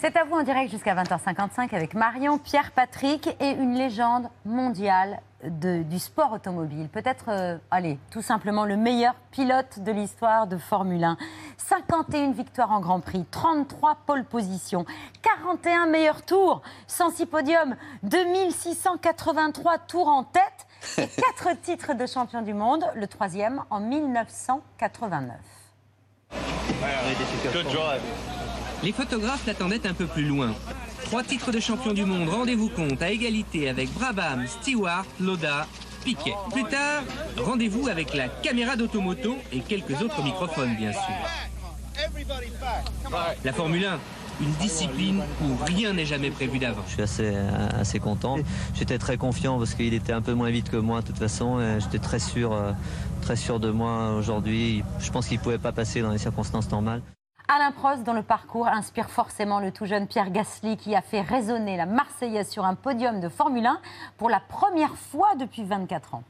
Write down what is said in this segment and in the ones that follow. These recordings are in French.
C'est à vous en direct jusqu'à 20h55 avec Marion, Pierre Patrick et une légende mondiale de- du sport automobile. Peut-être, euh, allez, tout simplement le meilleur pilote de l'histoire de Formule 1. 51 victoires en Grand Prix, 33 pole positions, 41 meilleurs tours, 106 podiums, 2683 tours en tête et 4 titres de champion du monde, le troisième en 1989. Les photographes l'attendaient un peu plus loin. Trois titres de champion du monde, rendez-vous compte, à égalité avec Brabham, Stewart, Loda, Piquet. Plus tard, rendez-vous avec la caméra d'automoto et quelques autres microphones, bien sûr. La Formule 1, une discipline où rien n'est jamais prévu d'avance. Je suis assez, assez content. J'étais très confiant parce qu'il était un peu moins vite que moi de toute façon. J'étais très sûr, euh, très sûr de moi aujourd'hui. Je pense qu'il ne pouvait pas passer dans les circonstances normales. Alain Prost, dont le parcours inspire forcément le tout jeune Pierre Gasly, qui a fait résonner la Marseillaise sur un podium de Formule 1 pour la première fois depuis 24 ans.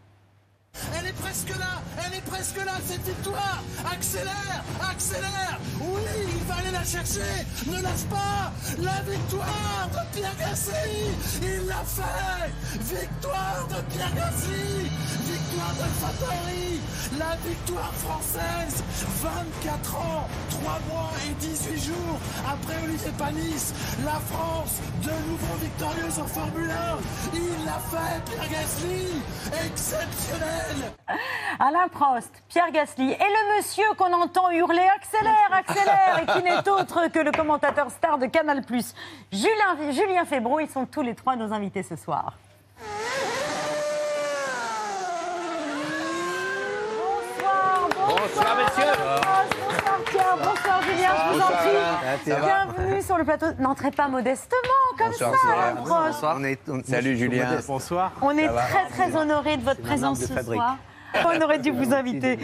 Elle est presque là, elle est presque là, cette victoire. Accélère, accélère. Oui, il va aller la chercher. Ne lâche pas. La victoire de Pierre Gasly Il l'a fait. Victoire de Pierre Gasly Victoire de Fattori. La victoire française 24 ans, 3 mois et 18 jours après Olivier Panis. La France, de nouveau victorieuse en Formule 1 Il l'a fait, Pierre Gasly Exceptionnel Alain Prost, Pierre Gasly et le monsieur qu'on entend hurler accélère, accélère et qui n'est autre que le commentateur star de Canal+, Julien, Julien Febro. Ils sont tous les trois nos invités ce soir. Bonsoir, bonsoir, messieurs. Bonsoir bonsoir Julien, je vous en prie. Bienvenue sur le plateau. N'entrez pas modestement comme Bonsoir, ça, Prost. On est, on- Salut Julien. Bonsoir. On est très très honoré de votre présence de ce fabrique. soir. On aurait dû vous inviter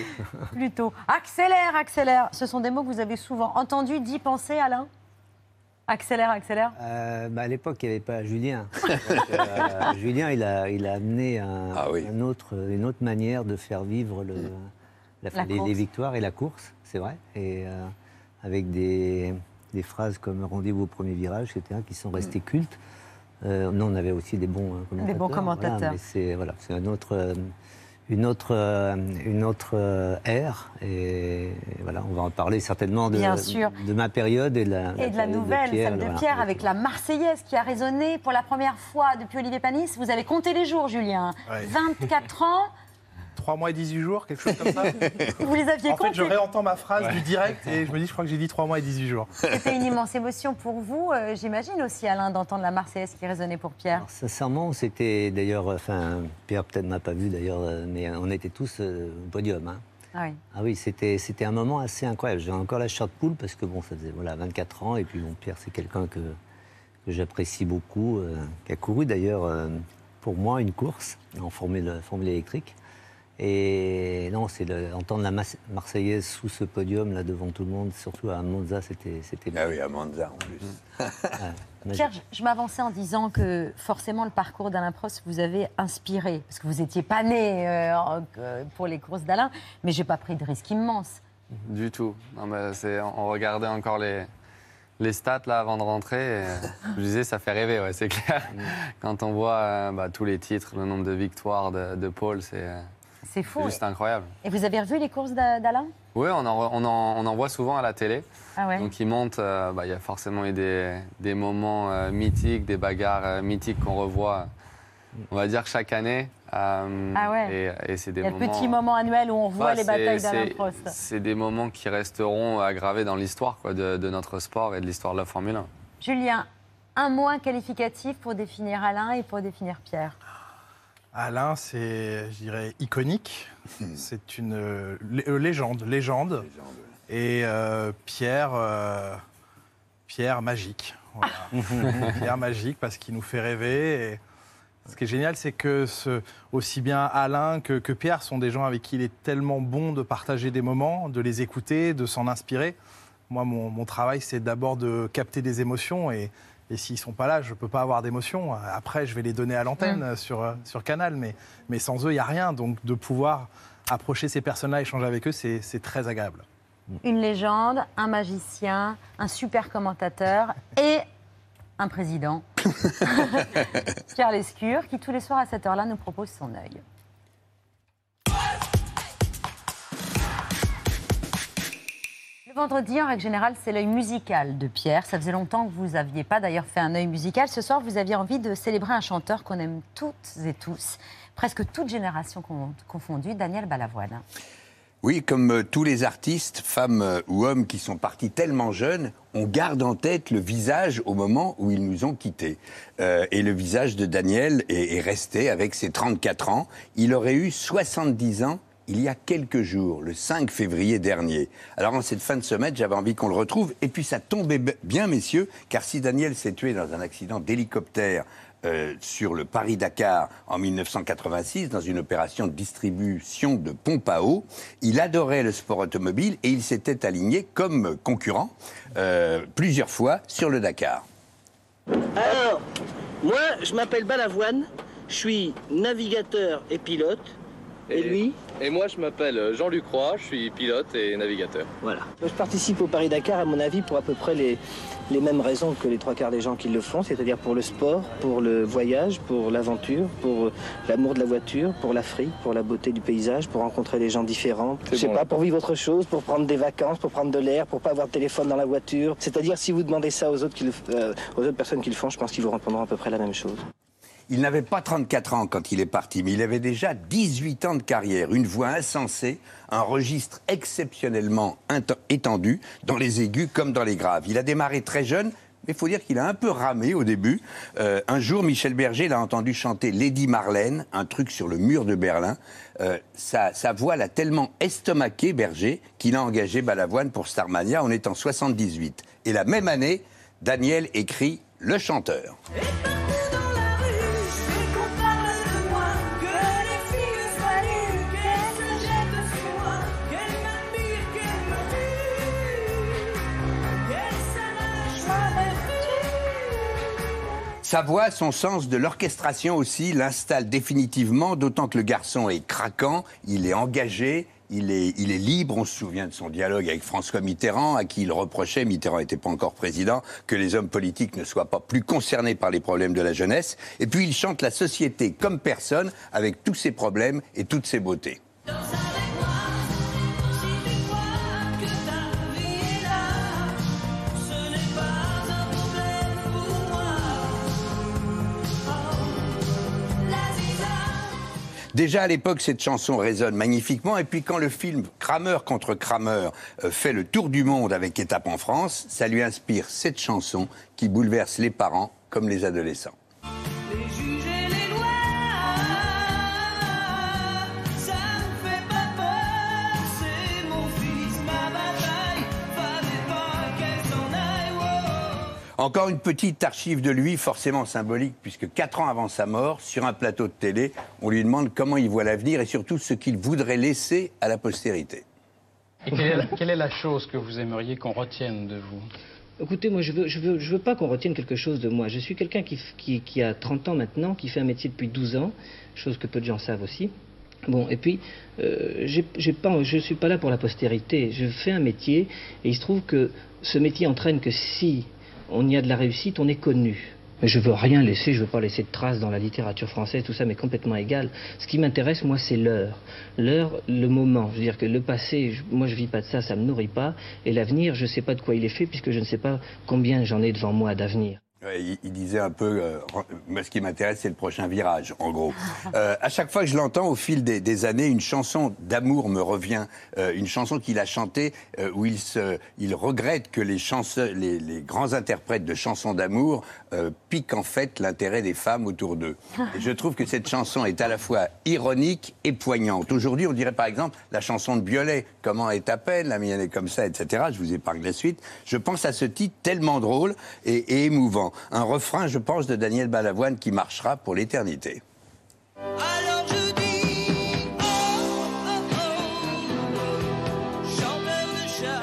plus tôt. Accélère, accélère. Ce sont des mots que vous avez souvent entendus, dit, pensé, Alain Accélère, accélère. Euh, bah, à l'époque, il n'y avait pas Julien. Donc, euh, Julien, il a, il a amené un, Ah oui. un autre, une autre manière de faire vivre le, la- La les, course. les victoires et la course, c'est vrai. Et euh, avec des, des phrases comme rendez-vous au premier virage, etc., qui sont restées cultes. Euh, nous, on avait aussi des bons commentateurs. Des bons voilà, commentateurs. mais c'est voilà, c'est un autre, euh, une autre, euh, une autre ère. Et voilà, on va en parler certainement de, Bien sûr. de ma période et de la, Et de la nouvelle, Pierre, celle de voilà. Pierre, avec la Marseillaise qui a résonné pour la première fois depuis Olivier Panis. Vous avez compté les jours, Julien. Ouais. 24 ans, 3 mois et 18 jours, quelque chose comme ça. vous les aviez en fait, je réentends ma phrase du direct et je me dis, je crois que j'ai dit 3 mois et 18 jours. C'était une immense émotion pour vous, euh, j'imagine aussi, Alain, d'entendre la Marseillaise qui résonnait pour Pierre. Alors, sincèrement, c'était d'ailleurs, enfin, Pierre peut-être m'a pas vu d'ailleurs, euh, mais on était tous euh, au podium. hein. Ah oui. Ah oui, c'était c'était un moment assez incroyable. J'ai encore la chair de poule parce que bon, ça faisait voilà 24 ans et puis bon, Pierre c'est quelqu'un que, que j'apprécie beaucoup, euh, qui a couru d'ailleurs euh, pour moi une course en formule, formule électrique. Et non, c'est entendre la Marseillaise sous ce podium là devant tout le monde, surtout à Monza, c'était c'était Ah oui, à Monza en plus. magique. Pierre, je, m'avançais en disant que forcément le parcours d'Alain Prost vous avait inspiré, parce que vous n'étiez pas né euh, euh, pour les courses d'Alain, mais j'ai pas pris de risque immense. Du tout. Non, mais c'est- on regardait encore les, les stats là avant de rentrer. et, je disais, ça fait rêver, ouais, c'est clair. Quand on voit euh, bah, tous les titres, le nombre de victoires de, de Paul, c'est euh, C'est fou. juste incroyable. Et vous avez revu les courses d'A- d'Alain? Oui, on en, re- on, en, on en voit souvent à la télé. Ah ouais. Donc il monte, euh, bah, il y a forcément eu des, des moments euh, mythiques, des bagarres euh, mythiques qu'on revoit, on va dire, chaque année. Ah ouais. Et, et c'est des Il y a le moments... petit moment annuel où on voit Bah, les c'est- batailles d'Alain c'est- Prost. C'est des moments qui resteront aggravés dans l'histoire de, de notre sport et de l'histoire de la Formule 1. Julien, un mot qualificatif pour définir Alain et pour définir Pierre. Alain, c'est, je dirais, iconique. C'est une euh, euh, légende, légende. Et euh, Pierre, euh, Pierre magique. Voilà. Pierre magique parce qu'il nous fait rêver. Et ce qui est génial, c'est que ce- aussi bien Alain que, que Pierre sont des gens avec qui il est tellement bon de partager des moments, de les écouter, de s'en inspirer. Moi, mon, mon travail, c'est d'abord de capter des émotions et, et s'ils sont pas là, je peux pas avoir d'émotions. Après, je vais les donner à l'antenne sur, euh, sur Canal, mais, mais sans eux, il n'y a rien. Donc, de pouvoir approcher ces personnes-là, échanger avec eux, c'est c'est très agréable. Une légende, un magicien, un super commentateur et un président, Pierre Lescure, qui tous les soirs à cette heure-là nous propose son œil. Vendredi, en règle générale, c'est l'œil musical de Pierre. Ça faisait longtemps que vous n'aviez pas d'ailleurs fait un œil musical. Ce soir, vous aviez envie de célébrer un chanteur qu'on aime toutes et tous, presque toute génération con- confondue, Daniel Balavoine. Oui, comme euh, tous les artistes, femmes euh, ou hommes qui sont partis tellement jeunes, on garde en tête le visage au moment où ils nous ont quittés. Euh, et le visage de Daniel est, est resté avec ses 34 ans. Il aurait eu 70 ans il y a quelques jours, le 5 février dernier. Alors en cette fin de semaine, j'avais envie qu'on le retrouve. Et puis ça tombait bien, messieurs, car si Daniel s'est tué dans un accident d'hélicoptère euh, sur le Paris-Dakar en 1986 dans une opération de distribution de pompes à eau. Il adorait le sport automobile et il s'était aligné comme concurrent euh, plusieurs fois sur le Dakar. Alors, moi, je m'appelle Balavoine, je suis navigateur et pilote. Et, lui Et moi, je m'appelle Jean-Luc Roy, je suis pilote et navigateur. Voilà. Je participe au Paris-Dakar, à mon avis, pour à peu près les, les mêmes raisons que les trois quarts des gens qui le font, c'est-à-dire pour le sport, pour le voyage, pour l'aventure, pour l'amour de la voiture, pour l'Afrique, pour la beauté du paysage, pour rencontrer des gens différents. Je sais bon. pas, pour vivre autre chose, pour prendre des vacances, pour prendre de l'air, pour pas avoir de téléphone dans la voiture. C'est-à-dire, si vous demandez ça aux autres, qui le- euh, aux autres personnes qui le font, je pense qu'ils vous répondront à peu près la même chose. Il n'avait pas 34 ans quand il est parti, mais il avait déjà 18 ans de carrière, une voix insensée, un registre exceptionnellement étendu, dans les aigus comme dans les graves. Il a démarré très jeune, mais il faut dire qu'il a un peu ramé au début. Euh, un jour, Michel Berger l'a entendu chanter Lady Marlène, un truc sur le mur de Berlin. Euh, sa, sa voix l'a tellement estomaqué, Berger, qu'il a engagé Balavoine pour Starmania en étant 78. Et la même année, Daniel écrit Le chanteur. Sa voix, son sens de l'orchestration aussi l'installe définitivement, d'autant que le garçon est craquant, il est engagé, il est, il est libre. On se souvient de son dialogue avec François Mitterrand, à qui il reprochait, Mitterrand n'était pas encore président, que les hommes politiques ne soient pas plus concernés par les problèmes de la jeunesse. Et puis il chante la société comme personne, avec tous ses problèmes et toutes ses beautés. Déjà à l'époque, cette chanson résonne magnifiquement. Et puis quand le film Kramer contre Kramer euh, fait le tour du monde avec étape en France, ça lui inspire cette chanson qui bouleverse les parents comme les adolescents. Encore une petite archive de lui, forcément symbolique, puisque quatre ans avant sa mort, sur un plateau de télé, on lui demande comment il voit l'avenir et surtout ce qu'il voudrait laisser à la postérité. Et quelle est, la, quelle est la chose que vous aimeriez qu'on retienne de vous? Écoutez, moi, je veux, je veux, je veux pas qu'on retienne quelque chose de moi. Je suis quelqu'un qui, f- qui, qui a 30 ans maintenant, qui fait un métier depuis 12 ans, chose que peu de gens savent aussi. Bon, et puis, euh, pas, je suis pas là pour la postérité. Je fais un métier, et il se trouve que ce métier entraîne que si on y a de la réussite, on est connu. Mais je veux rien laisser, je veux pas laisser de traces dans la littérature française, tout ça m'est complètement égal. Ce qui m'intéresse, moi, c'est l'heure. L'heure, le moment. Je veux dire que le passé, moi, je vis pas de ça, ça me nourrit pas. Et l'avenir, je sais pas de quoi il est fait, puisque je ne sais pas combien j'en ai devant moi d'avenir. Il, il disait un peu, euh, moi ce qui m'intéresse c'est le prochain virage, en gros. Euh, à chaque fois que je l'entends au fil des, des années, une chanson d'amour me revient, euh, une chanson qu'il a chantée euh, où il, se, il regrette que les, chansons, les, les grands interprètes de chansons d'amour piquent en fait l'intérêt des femmes autour d'eux. Et je trouve que cette chanson est à la fois ironique et poignante. Aujourd'hui, on dirait par exemple la chanson de Biolay, Comment est ta peine, la mienne est comme ça, etc. Je vous épargne la suite. Je pense à ce titre tellement drôle et, et émouvant. Un refrain, je pense, de Daniel Balavoine qui marchera pour l'éternité. Oh, oh, oh. Oh, oh, oh. Oh, oh, oh, oh,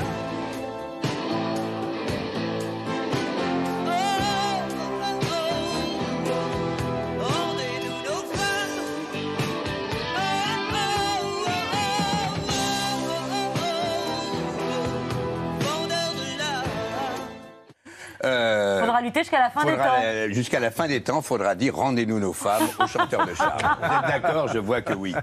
oh. Euh, lutter jusqu'à la fin des temps. euh, Jusqu'à la fin des temps, il faudra dire rendez-nous nos femmes aux chanteurs de charme. Vous êtes d'accord Je vois que oui.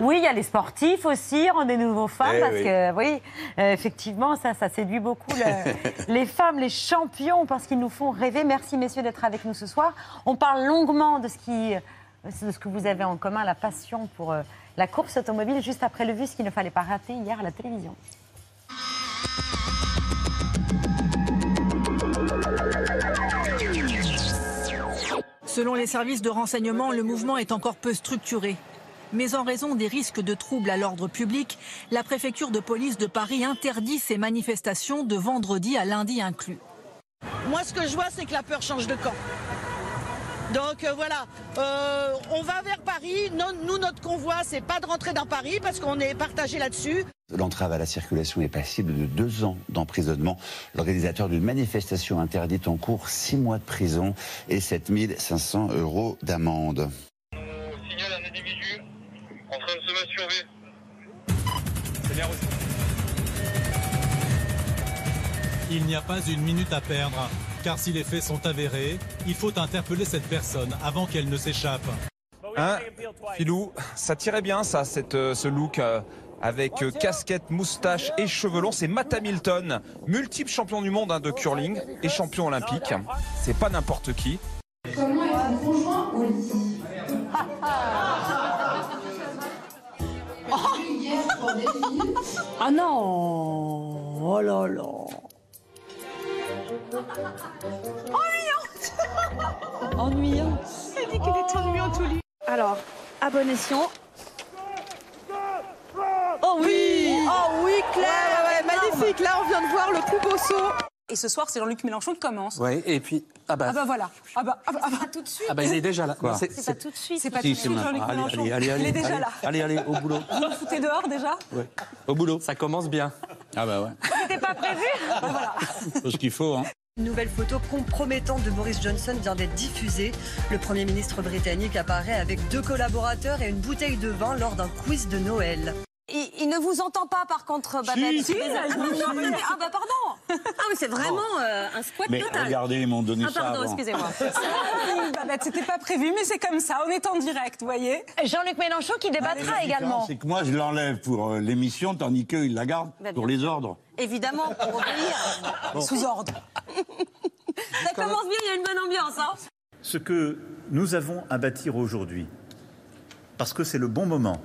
Oui, il y a les sportifs aussi, rendez nouveaux femmes, Eh parce oui. que oui, euh, effectivement, ça, ça séduit beaucoup le- les femmes, les champions, parce qu'ils nous font rêver. Merci messieurs d'être avec nous ce soir. On parle longuement de ce qui, de ce que vous avez en commun, la passion pour euh, la course automobile, juste après le vu, ce qu'il ne fallait pas rater hier à la télévision. Selon les services de renseignement, le mouvement est encore peu structuré. Mais en raison des risques de troubles à l'ordre public, la préfecture de police de Paris interdit ces manifestations de vendredi à lundi inclus. Moi, ce que je vois, c'est que la peur change de camp. Donc euh, voilà, Euh, on va vers Paris. Non- nous, notre convoi, c'est pas de rentrer dans Paris parce qu'on est partagé là-dessus. L'entrave à la circulation est passible de deux ans d'emprisonnement. L'organisateur d'une manifestation interdite en cours six mois de prison et 7500 euros d'amende. en train de se masturber. Il n'y a pas une minute à perdre, car si les faits sont avérés, il faut interpeller cette personne avant qu'elle ne s'échappe. Hein, Philou, ça tirait bien ça, cette, euh, ce look euh, avec euh, casquette, moustache et cheveux longs. C'est Matt Hamilton, multiple champion du monde hein, de curling et champion olympique. C'est pas n'importe qui. Comment conjoint au lit Ah non Oh là là Ennuyante Ennuyante Elle dit qu'elle est ennuyante au lit. Alors, à bon escient. Oh oui Oh oui, Claire Magnifique Là, on vient de voir le plus beau saut. Et ce soir, c'est Jean-Luc Mélenchon qui commence. Oui, et puis. Ah bah, Ah bah voilà. Ah bah, ah bah, ah bah, tout de suite. ah bah, il est déjà là. Quoi c'est- pas tout de suite. C'est pas Si, tout de c'est suite. Jean-Luc Allez, Mélenchon. allez, allez, Il est allez, déjà allez, là. Allez, allez, au boulot. Vous le foutez dehors déjà Ouais. Au boulot. Ça commence bien. Ah bah ouais. C'était pas prévu Faut ce qu'il faut, hein. Une nouvelle photo compromettante de Boris Johnson vient d'être diffusée. Le Premier ministre britannique apparaît avec deux collaborateurs et une bouteille de vin lors d'un quiz de Noël. Il, il ne vous entend pas par contre, Babette. Si, dis. mais- ah bah pardon. Ah mais c'est vraiment euh, un squat Mais total. regardez, ils m'ont donné Ah ça pardon, avant. excusez-moi. Babette, c'était pas prévu, mais c'est comme ça. On est en direct, vous voyez. Jean-Luc Mélenchon qui débattra La différence, C'est que moi, je l'enlève pour euh, l'émission, tandis qu'eux, ils la gardent Bah, pour les ordres. Évidemment, pour obéir. Bon. Sous ordre. Ça commence bien, il y a une bonne ambiance. Hein Ce que nous avons à bâtir aujourd'hui, parce que c'est le bon moment,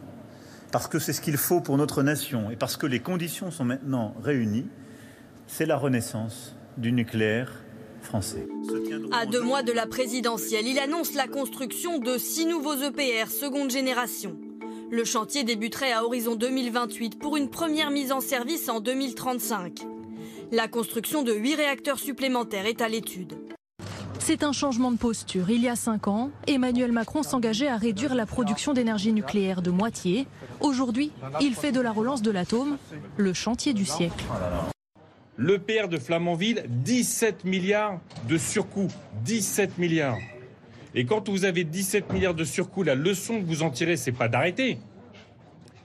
parce que c'est ce qu'il faut pour notre nation et parce que les conditions sont maintenant réunies, c'est la renaissance du nucléaire français. À deux mois de la présidentielle, il annonce la construction de six nouveaux EPR seconde génération. Le chantier débuterait à horizon 2028 pour une première mise en service en 2035. La construction de huit réacteurs supplémentaires est à l'étude. C'est un changement de posture. Il y a cinq ans, Emmanuel Macron s'engageait à réduire la production d'énergie nucléaire de moitié. Aujourd'hui, il fait de la relance de l'atome le chantier du siècle. L'EPR de Flamanville, 17 milliards de surcoût. 17 milliards. Et quand vous avez 17 milliards de surcoût, la leçon que vous en tirez, c'est pas d'arrêter,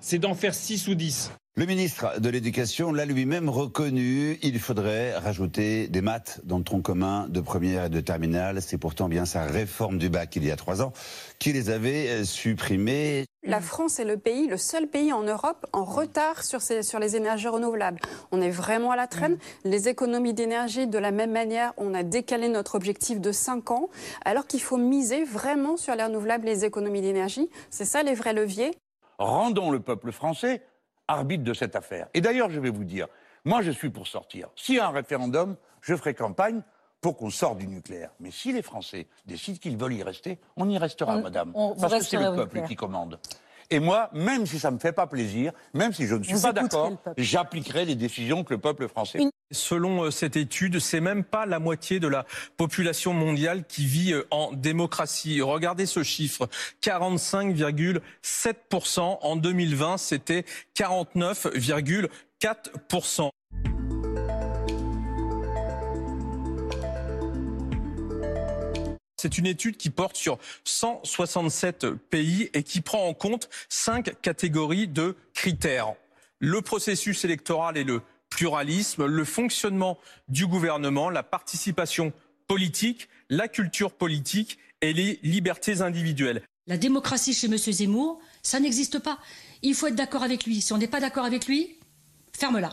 c'est d'en faire 6 ou 10. Le ministre de l'Éducation l'a lui-même reconnu. Il faudrait rajouter des maths dans le tronc commun de première et de terminale. C'est pourtant bien sa réforme du bac il y a trois ans qui les avait euh, supprimés. La France est le pays, le seul pays en Europe en retard sur, ces- sur les énergies renouvelables. On est vraiment à la traîne. Les économies d'énergie, de la même manière, on a décalé notre objectif de 5 ans, alors qu'il faut miser vraiment sur les renouvelables, les économies d'énergie. C'est ça les vrais leviers. rendons le peuple français arbitre de cette affaire. Et d'ailleurs, je vais vous dire, moi je suis pour sortir. S'il y a un référendum, je ferai campagne pour qu'on sorte du nucléaire. Mais si les Français décident qu'ils veulent y rester, on y restera, On- madame. on- parce que c'est le peuple qui commande. Et moi, même si ça ne me fait pas plaisir, même si je ne suis Vous pas d'accord, j'appliquerai les décisions que le peuple français Selon euh, cette étude, c'est même pas la moitié de la population mondiale qui vit euh, en démocratie. Regardez ce chiffre 45,7%. En 2020, c'était 49,4%. C'est une étude qui porte sur 167 pays et qui prend en compte cinq catégories de critères. Le processus électoral et le pluralisme, le fonctionnement du gouvernement, la participation politique, la culture politique et les libertés individuelles. La démocratie chez M. Zemmour, ça n'existe pas. Il faut être d'accord avec lui. Si on n'est pas d'accord avec lui, ferme-la.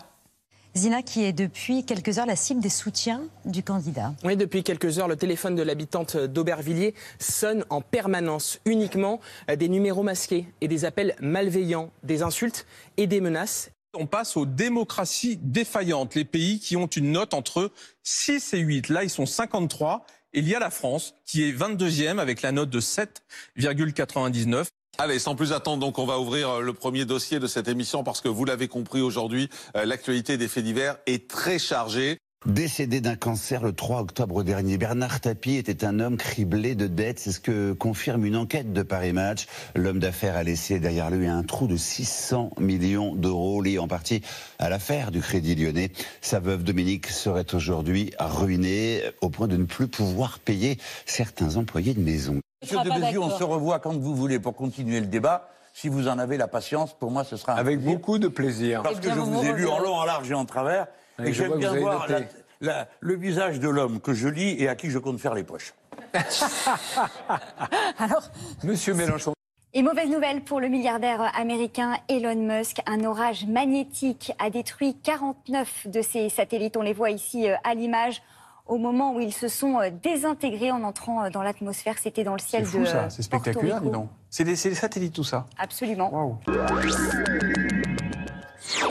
Zina, qui est depuis quelques heures la cible des soutiens du candidat. Oui, depuis quelques heures, le téléphone de l'habitante d'Aubervilliers sonne en permanence, uniquement des numéros masqués et des appels malveillants, des insultes et des menaces. On passe aux démocraties défaillantes, les pays qui ont une note entre 6 et 8. Là, ils sont 53. Et il y a la France qui est 22e avec la note de 7,99. Allez, sans plus attendre, donc on va ouvrir euh, le premier dossier de cette émission parce que vous l'avez compris aujourd'hui, euh, l'actualité des faits divers est très chargée. Décédé d'un cancer le 3 octobre dernier, Bernard Tapie était un homme criblé de dettes. C'est ce que confirme une enquête de Paris Match. L'homme d'affaires a laissé derrière lui un trou de 600 millions d'euros lié en partie à l'affaire du Crédit Lyonnais. Sa veuve Dominique serait aujourd'hui ruinée au point de ne plus pouvoir payer certains employés de maison. Monsieur de Bézieux, on se revoit quand vous voulez pour continuer le débat. Si vous en avez la patience, pour moi, ce sera un Avec plaisir. beaucoup de plaisir. Parce Eh que je vous vous ai lu en long, en large et en travers. Oui, et j'aime bien voir la- noté. la- le visage de l'homme que je lis et à qui je compte faire les poches. Alors, Monsieur Mélenchon. Et mauvaise nouvelle pour le milliardaire américain Elon Musk. Un orage magnétique a détruit 49 de ses satellites. On les voit ici euh, à l'image. Au moment où ils se sont euh, désintégrés en entrant euh, dans l'atmosphère, c'était dans le ciel C'est fou de ça, c'est spectaculaire, dis donc. C'est des, c'est des satellites tout ça. Absolument.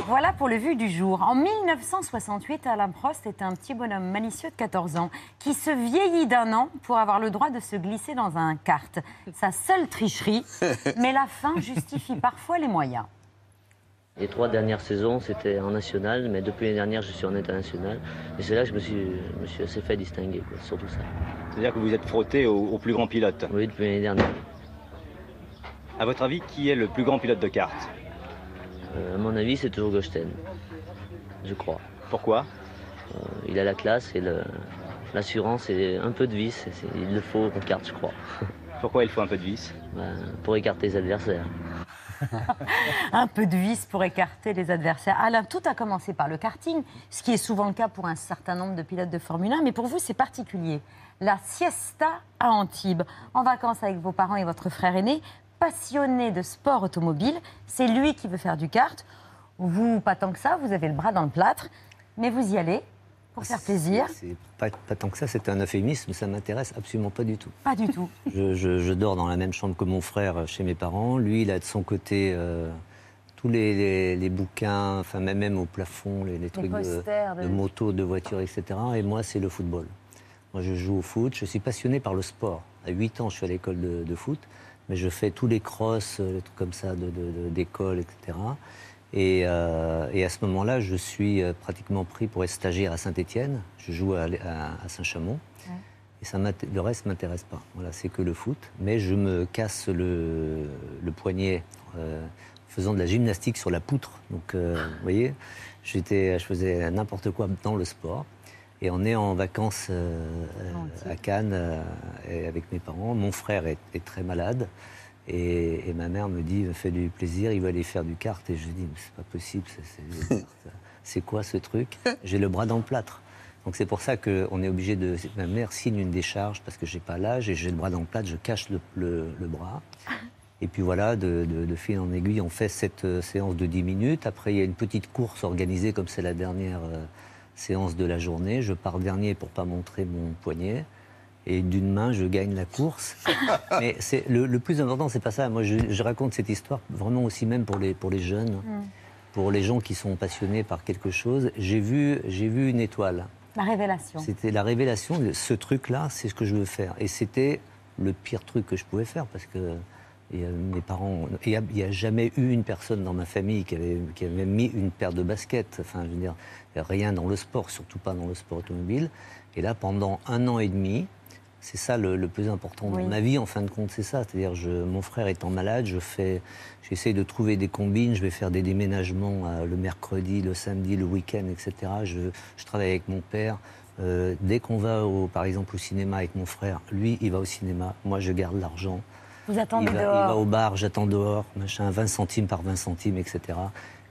Voilà pour le vu du jour. En 1968, Alain Prost était un petit bonhomme malicieux de 14 ans qui se vieillit d'un an pour avoir le droit de se glisser dans un kart. Sa seule tricherie, mais la fin justifie parfois les moyens. Les trois dernières saisons, c'était en national, mais depuis l'année dernière, je suis en international. Et c'est là que je me suis, je me suis assez fait distinguer, quoi, surtout ça. C'est-à-dire que vous êtes frotté au, au plus grand pilote Oui, depuis l'année dernière. À votre avis, qui est le plus grand pilote de kart? À mon avis, c'est toujours Gosten, je crois. Pourquoi? Euh, Il a la classe et l'assurance et un peu de vis. Il le faut en kart, je crois. Pourquoi il faut un peu de vis Ben, Pour écarter les adversaires. Un peu de vis pour écarter les adversaires. Alain, tout a commencé par le karting, ce qui est souvent le cas pour un certain nombre de pilotes de Formule 1, mais pour vous, c'est particulier. La siesta à Antibes, en vacances avec vos parents et votre frère aîné, passionné de sport automobile, c'est lui qui veut faire du kart. Vous, pas tant que ça, vous avez le bras dans le plâtre, mais vous y allez pour faire plaisir. C'est pas, pas tant que ça, c'est un euphémisme, ça m'intéresse absolument pas du tout. Pas du tout. Je, je- je dors dans la même chambre que mon frère euh, chez mes parents. Lui, il a de son côté euh, tous les, les- les bouquins, enfin même, même au plafond, les, les trucs de, posters de- de motos, de voitures, etc. Et moi, c'est le football. Moi, je joue au foot. Je suis passionné par le sport. À 8 ans, je suis à l'école de, de foot, mais je fais tous les crosses, euh, les trucs comme ça, de- de- de- d'école, etc. Et, euh, et à ce moment-là, je suis euh, pratiquement pris pour être stagiaire à Saint-Étienne. Je joue à, à- à Saint-Chamond. Et ça le reste ne m'intéresse pas. Voilà, c'est que le foot. Mais je me casse le, le poignet euh, faisant de la gymnastique sur la poutre. Donc, euh, vous voyez, j'étais, je faisais n'importe quoi dans le sport. Et on est en vacances euh, euh, à Cannes euh, et avec mes parents. Mon frère est, est très malade. Et, et ma mère me dit, fais du plaisir, il va aller faire du kart. Et je dis, mais c'est pas possible, c'est- quoi ce truc? J'ai le bras dans le plâtre. Donc c'est pour ça qu'on est obligé de. Ma mère signe une décharge parce que j'ai pas l'âge et j'ai le bras dans le plâtre, je cache le, le- le bras. Et puis voilà, de, de- de fil en aiguille, on fait cette séance de 10 minutes. Après, il y a une petite course organisée, comme c'est la dernière euh, séance de la journée. Je pars dernier pour pas montrer mon poignet. Et d'une main, je gagne la course. Mais c'est le, le plus important, c'est pas ça. Moi, je, je raconte cette histoire vraiment aussi même pour les, pour les jeunes, Mm. pour les gens qui sont passionnés par quelque chose. J'ai vu, j'ai vu une étoile. La révélation. C'était la révélation. Ce truc-là, c'est ce que je veux faire. Et c'était le pire truc que je pouvais faire parce que et, euh, mes parents. Il n'y a, a jamais eu une personne dans ma famille qui avait, qui avait mis une paire de baskets. Enfin, je veux dire, rien dans le sport, surtout pas dans le sport automobile. Et là, pendant un an et demi, c'est ça le, le plus important dans ma vie, en fin de compte, c'est ça. C'est-à-dire, je, mon frère étant malade, je fais, j'essaye de trouver des combines, je vais faire des déménagements euh, le mercredi, le samedi, le week-end, etc. Je, je travaille avec mon père. Euh, dès qu'on va, au, par exemple, au cinéma avec mon frère, lui, il va au cinéma, moi, je garde l'argent. Vous attendez il va, dehors. il va au bar, j'attends dehors, machin, 20 centimes par 20 centimes, etc.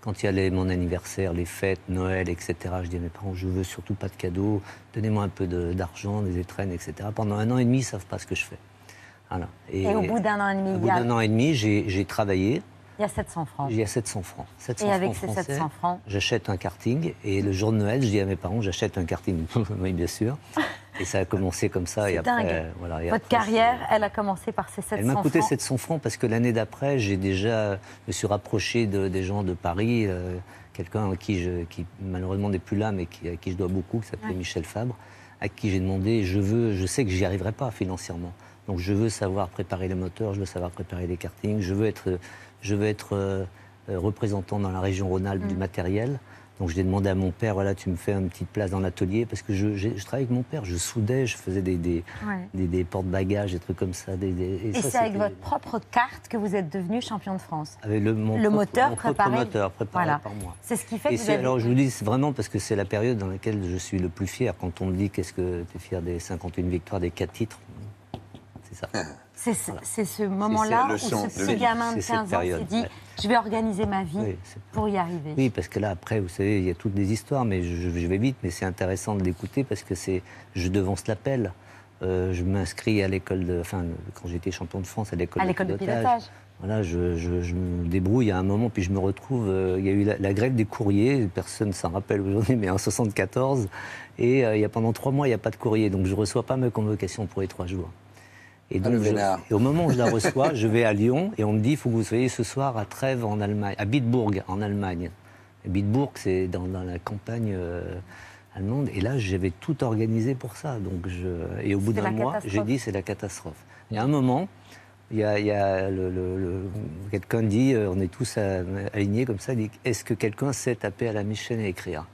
Quand il y a les- mon anniversaire, les fêtes, Noël, etc., je dis à mes parents, je veux surtout pas de cadeaux, donnez-moi un peu de- d'argent, des étrennes, etc. Pendant un an et demi, ils savent pas ce que je fais. Voilà. Et, au bout d'un an et demi, au il bout y a, d'un an et demi, j'ai travaillé. il y a 700 francs. J'ai à 700 francs. 700 Et avec francs ces français, 700 francs J'achète un karting et le jour de Noël, je dis à mes parents, j'achète un karting. oui, bien sûr. Et ça a commencé comme ça. Et C'est après, dingue. voilà, et Votre après, carrière, elle a commencé par ces 700 elle m'a coûté francs. 700 francs parce que l'année d'après, j'ai déjà, je me suis rapproché de, des gens de Paris, euh, quelqu'un qui, je, qui malheureusement n'est plus là, mais qui, à qui je dois beaucoup, qui s'appelait Ouais. Michel Fabre, à qui j'ai demandé, je veux, je sais que j'y arriverai pas financièrement, donc je veux savoir préparer les moteurs, je veux savoir préparer les kartings, je veux être, je veux être euh, euh, représentant dans la région Rhône-Alpes du Mm. matériel. Donc je l'ai demandé à mon père, voilà, tu me fais une petite place dans l'atelier, parce que je, j'ai- je travaillais avec mon père, je soudais, je faisais des, des, Ouais. des, des porte-bagages, des trucs comme ça. Des, des- Et ça, c'est avec votre propre carte que vous êtes devenu champion de France. avec le, mon Le propre- moteur mon préparé. moteur préparé Voilà. par moi. C'est ce qui fait Et que vous avez... alors je vous dis c'est vraiment parce que c'est la période dans laquelle je suis le plus fier. Quand on me dit qu'est-ce que tu es fier des 51 victoires, des 4 titres, c'est ça. C'est ce, moment-là où ce petit gamin de c'est cette 15 ans s'est dit ouais. je vais organiser ma vie Oui, pour y arriver. Oui, parce que là, après, vous savez, il y a toutes des histoires, mais je, je vais vite, mais c'est intéressant de l'écouter parce que c'est, je devance l'appel. Euh, je m'inscris à l'école de, enfin, quand j'étais champion de France, à l'école À de l'école de pilotage. pilotage. Voilà, je, je- je me débrouille à un moment, puis je me retrouve. euh, il y a eu la, la grève des courriers, personne ne s'en rappelle aujourd'hui, mais en 74. Et euh, il y a pendant trois mois, il n'y a pas de courrier, donc je ne reçois pas ma convocation pour les trois jours. Et, Ah, donc, je- et au moment où je la reçois, je vais à Lyon et on me dit il faut que vous soyez ce soir à Trèves en Allemagne, à Bitburg en Allemagne. Et Bitburg, c'est dans, dans la campagne euh, allemande. Et là, j'avais tout organisé pour ça. Donc je... Et au bout d'un mois, j'ai dit c'est la catastrophe. Il y a un moment, il y a, il y a le- le- le- quelqu'un dit, euh, on est tous à- alignés comme ça, dit est-ce que quelqu'un sait taper à la machine et écrire?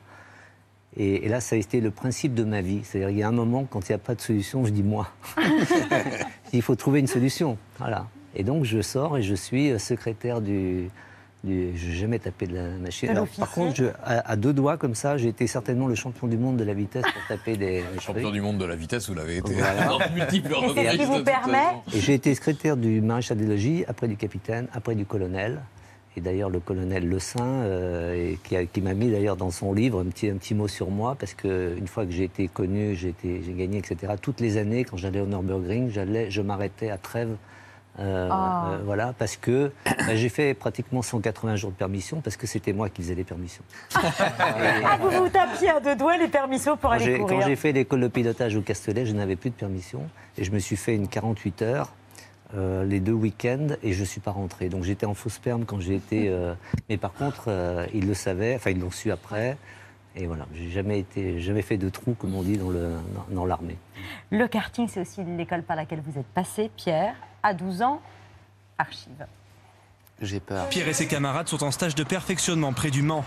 Et, et là, ça a été le principe de ma vie. C'est-à-dire, il y a un moment, quand il n'y a pas de solution, je dis moi. il faut trouver une solution. Voilà. Et donc, je sors et je suis euh, secrétaire du. du je n'ai jamais tapé de la machine. Alors, par contre, je- à, à deux doigts, comme ça, j'ai été certainement le champion du monde de la vitesse pour taper des. Champion du monde de la vitesse, vous l'avez été. Voilà. Dans multiples ce qui vous permet. Et j'ai été secrétaire du maréchal des logis, après du capitaine, après du colonel. Et d'ailleurs, le colonel Le Saint, euh, qui, m'a mis d'ailleurs dans son livre un petit, un petit mot sur moi, parce qu'une fois que j'ai été connu, j'ai gagné, etc., toutes les années, quand j'allais au Nürburgring, j'allais, je m'arrêtais à Trèves. euh, Ah. euh, voilà, parce que bah, j'ai fait pratiquement 180 jours de permission, parce que c'était moi qui faisais les permissions. Ah, vous vous tapiez à deux doigts les permissions pour aller courir. Quand j'ai fait l'école de pilotage au Castellet, je n'avais plus de permission. Et je me suis fait une 48 heures, euh, les deux week-ends, et je ne suis pas rentré. Donc j'étais en faux sperme quand j'ai été. euh, Mais par contre, euh, ils le savaient, enfin ils l'ont su après. Et voilà, j'ai jamais été, jamais fait de trou, comme on dit dans le- dans- dans l'armée. Le karting, c'est aussi l'école par laquelle vous êtes passé, Pierre, à 12 ans. Archive. J'ai peur. Pierre et ses camarades sont en stage de perfectionnement près du Mans.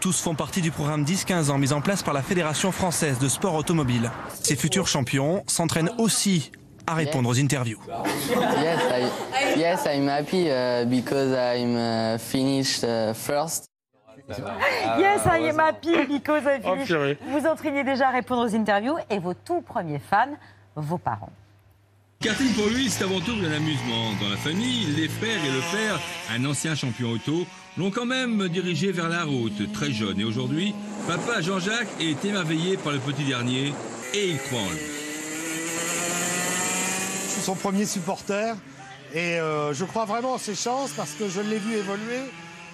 Tous font partie du programme 10-15 ans mis en place par la Fédération française de sport automobile. Ces futurs champions s'entraînent aussi à répondre aux interviews. yes, I, yes, I'm happy uh, because I'm uh, finished uh, first. Yes, I am happy because I Oh, finished. Vous entraînez déjà à répondre aux interviews et vos tout premiers fans, vos parents. Karting pour lui, c'est avant tout un amusement. Dans la famille, les frères et le père, un ancien champion auto, l'ont quand même dirigé vers la route, très jeune. Et aujourd'hui, papa Jean-Jacques est émerveillé par le petit dernier et il croit en lui. Je suis son premier supporter et euh, je crois vraiment en ses chances parce que je l'ai vu évoluer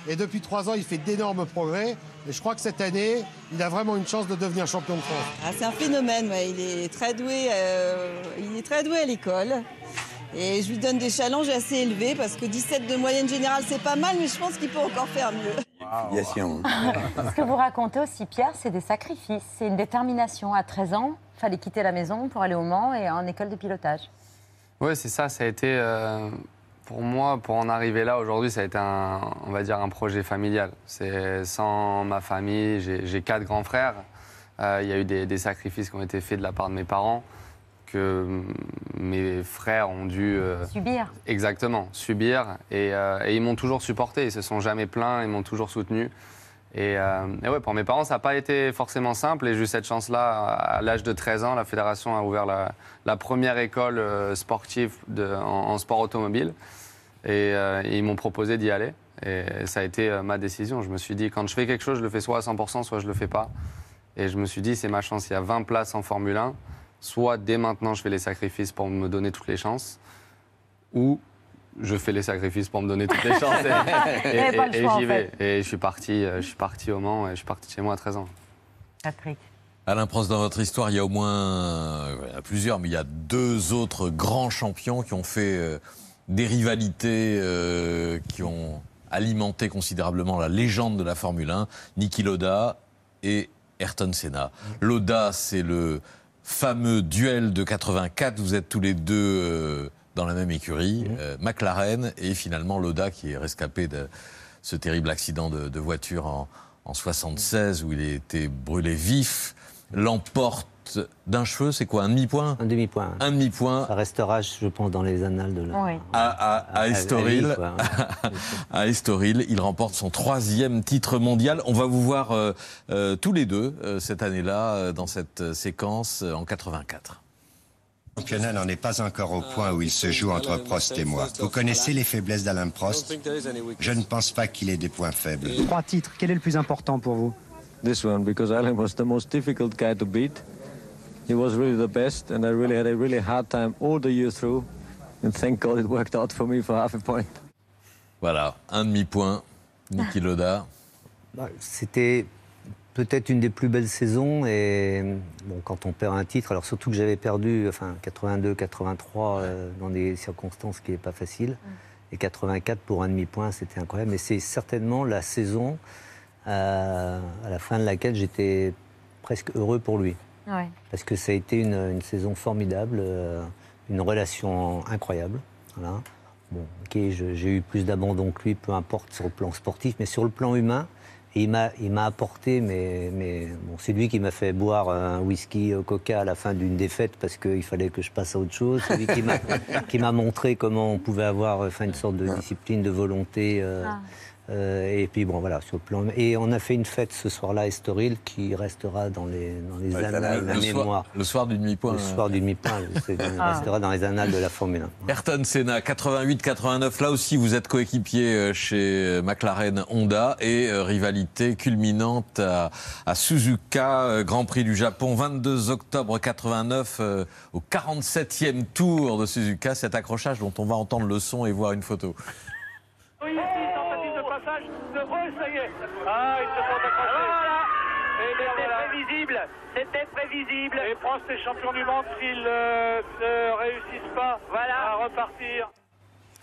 et depuis trois ans il fait d'énormes progrès et je crois que cette année il a vraiment une chance de devenir champion de France. Ah, c'est un phénomène, ouais. il est très doué, euh, il est très doué à l'école. Et je lui donne des challenges assez élevés parce que 17 de moyenne générale c'est pas mal, mais je pense qu'il peut encore faire mieux. Ce que vous racontez aussi, Pierre, c'est des sacrifices, c'est une détermination. À 13 ans, il fallait quitter la maison pour aller au Mans et en école de pilotage. Oui, c'est ça. Ça a été, euh, pour moi, pour en arriver là aujourd'hui, ça a été un, on va dire, un projet familial. C'est sans ma famille, j'ai quatre grands frères. Euh, Il y a eu des, des sacrifices qui ont été faits de la part de mes parents que mes frères ont dû euh, Subir. Exactement, subir. Et, et ils m'ont toujours supporté, ils se sont jamais plaints, ils m'ont toujours soutenu. Et, euh, ouais, pour mes parents, ça n'a pas été forcément simple. Et j'ai eu cette chance-là, à l'âge de 13 ans, la fédération a ouvert la, première école euh, sportive en, sport automobile. Et euh, ils m'ont proposé d'y aller. Et ça a été euh, ma décision. Je me suis dit, quand je fais quelque chose, je le fais soit à 100%, soit je le fais pas. Et je me suis dit, c'est ma chance. Il y a 20 places en Formule 1. Soit dès maintenant, je fais les sacrifices pour me donner toutes les chances, ou je fais les sacrifices pour me donner toutes les chances. Et, j'y vais. fait. Et je suis parti, euh, je suis parti au Mans et je suis parti chez moi à 13 ans. Patrick. Alain Prost, dans votre histoire, il y a au moins euh, il y en a plusieurs, mais il y a deux autres grands champions qui ont fait euh, des rivalités euh, qui ont alimenté considérablement la légende de la Formule 1, Niki Loda et Ayrton Senna. Loda, c'est le fameux duel de 84. Vous êtes tous les deux euh, dans la même écurie, euh, McLaren, et finalement Loda qui est rescapé de ce terrible accident de, de voiture en, en 76 où il a été brûlé vif, l'emporte d'un cheveu, c'est quoi Un demi-point Un demi-point. Un demi-point. Ça restera, je pense, dans les annales de la. Oui. À, à, à à Estoril, vie, quoi. à Estoril, il remporte son troisième titre mondial. On va vous voir euh, euh, tous les deux euh, cette année-là euh, dans cette euh, séquence euh, en 84. Le championnat n'en est pas encore au point où il se joue entre Prost et moi. Vous connaissez les faiblesses d'Alain Prost? Je ne pense pas qu'il ait des points faibles. Trois titres, quel est le plus important pour vous? This one, because Alan was the most difficult guy to beat. He was really the best, and I really had a really hard time all the year through. And thank God it worked out for me for half a point. Voilà, un demi-point, Niki Loda. Bah, C'était peut-être une des plus belles saisons et bon, quand on perd un titre, alors surtout que j'avais perdu, enfin 82, 83 euh, dans des circonstances qui n'est pas facile, et 84 pour un demi-point, c'était incroyable. Mais c'est certainement la saison euh, à la fin de laquelle j'étais presque heureux pour lui. Ouais. Parce que ça a été une, une saison formidable, euh, une relation incroyable. Voilà. Bon, ok, j'ai eu plus d'abandon que lui, peu importe sur le plan sportif, mais sur le plan humain, et il m'a, il m'a apporté, mais, mais bon, c'est lui qui m'a fait boire un whisky au coca à la fin d'une défaite parce qu'il fallait que je passe à autre chose. C'est lui qui m'a, qui m'a montré comment on pouvait avoir enfin, une sorte de discipline, de volonté. euh, Ah. Euh, et puis bon, voilà, sur le plan. Et on a fait une fête ce soir-là à Estoril qui restera dans les, dans les Ouais, annales, la le mémoire. soir, le soir du demi-point. Le soir du demi-point, Ah. restera dans les annales de la Formule 1. Ayrton Senna, 88-89. Là aussi, vous êtes coéquipier euh, chez McLaren Honda et euh, rivalité culminante à, à Suzuka, euh, Grand Prix du Japon, 22 octobre 89, euh, au 47e tour de Suzuka. Cet accrochage dont on va entendre le son et voir une photo. Oui, tentative de de Reus, ça y est. Ah, ils se sont accrochés. Voilà. C'était prévisible. C'était prévisible. Et Prost est champion du monde s'ils euh, ne réussissent pas voilà. à repartir.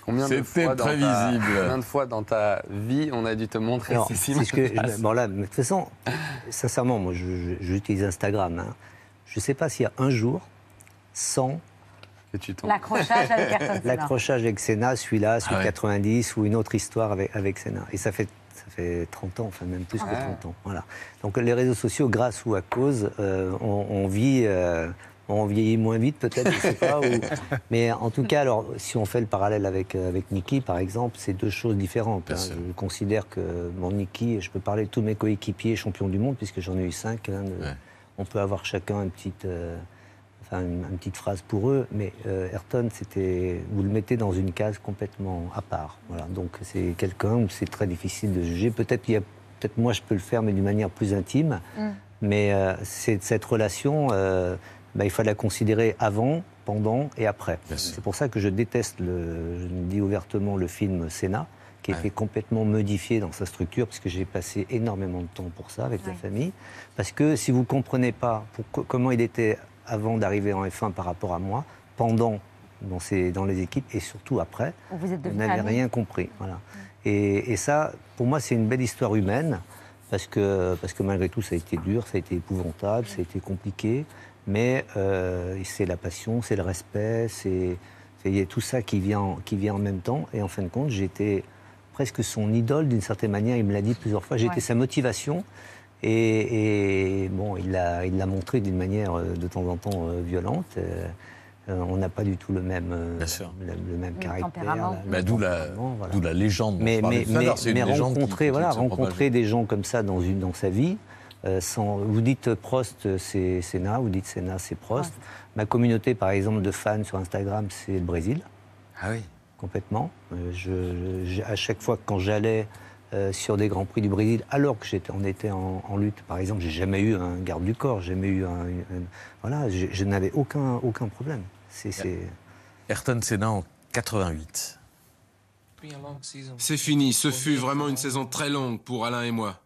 Combien de, C'était fois dans ta, prévisible. combien de fois dans ta vie on a dû te montrer images ce que, bon là, mais de toute façon, sincèrement, moi, je- je- j'utilise Instagram. hein. Je ne sais pas s'il y a un jour sans L'accrochage avec Ayrton Senna. l'accrochage avec Senna, celui-là, celui Ah ouais. de 90 ou une autre histoire avec, avec Senna. Et ça fait, ça fait 30 ans, enfin même plus que Ouais. 30 ans. Voilà. Donc les réseaux sociaux, grâce ou à cause, euh, on, on vit. euh, on vieillit moins vite peut-être, je sais pas. ou- Mais en tout cas, alors, si on fait le parallèle avec, euh, avec Niki, par exemple, c'est deux choses différentes. hein. Je considère que mon Niki, je peux parler de tous mes coéquipiers champions du monde, puisque j'en ai eu cinq. hein, de- On peut avoir chacun une petite, euh, enfin, une, une petite phrase pour eux, mais euh, Ayrton, c'était, vous le mettez dans une case complètement à part. Voilà. Donc c'est quelqu'un où c'est très difficile de juger. Peut-être il y a- peut-être moi je peux le faire, mais d'une manière plus intime. Mm. Mais euh, c'est cette relation, euh, bah, il faut la considérer avant, pendant et après. C'est pour ça que je déteste, le, je le dis ouvertement, le film Senna, qui a été complètement modifié dans sa structure, parce que j'ai passé énormément de temps pour ça avec la Ouais. famille. Parce que si vous ne comprenez pas pour- comment il était avant d'arriver en F1 par rapport à moi, pendant dans, ces- dans les équipes et surtout après, Vous êtes rien compris. Voilà. Et, et ça, pour moi, c'est une belle histoire humaine, parce que, parce que malgré tout, ça a été dur, ça a été épouvantable, ça a été compliqué, mais euh, c'est la passion, c'est le respect, c'est tout ça qui vient, en- qui vient en même temps. Et en fin de compte, j'étais presque son idole d'une certaine manière, il me l'a dit plusieurs fois, j'étais Ouais. sa motivation. Et, et, bon, il l'a il l'a montré d'une manière euh, de temps en temps euh, violente. Euh, on n'a pas du tout le même, euh, le, le même caractère. Bah, D'où la, voilà. d'où la légende. dont Mais, mais, mais, mais qui rencontrer, voilà, rencontrer des gens comme ça dans, une, dans sa vie, euh, sans, vous dites Prost, c'est Senna, vous dites Senna, c'est Prost. Ma communauté, par exemple, de fans sur Instagram, c'est le Brésil. Ah oui. complètement. Euh, je- je- à chaque fois que quand j'allais euh, sur des grands prix du Brésil, alors que j'étais, on était en, en lutte, par exemple, j'ai jamais eu un garde du corps, j'ai jamais eu un, un- voilà, je, je n'avais aucun aucun problème. C'est, c'est- Ayrton Senna en 88. C'est fini, ce fut vraiment une saison très longue pour Alain et moi.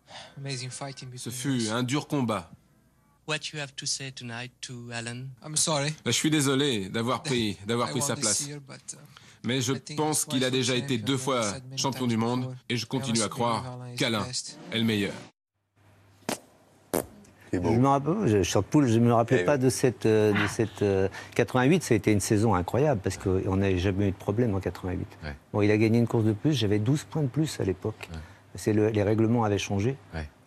Ce fut un dur combat. What you have to say tonight to Alan? I'm sorry. Je suis désolé d'avoir pris, d'avoir pris sa place. Mais je pense qu'il a déjà été deux fois champion du monde et je continue à croire qu'Alain est le meilleur. Je me rappelle, je, me rappelais pas de cette, euh, de cette euh, 88. Ça a été une saison incroyable parce qu'on n'avait jamais eu de problème en 88. Bon, il a gagné une course de plus. J'avais 12 points de plus à l'époque. C'est le- les règlements avaient changé.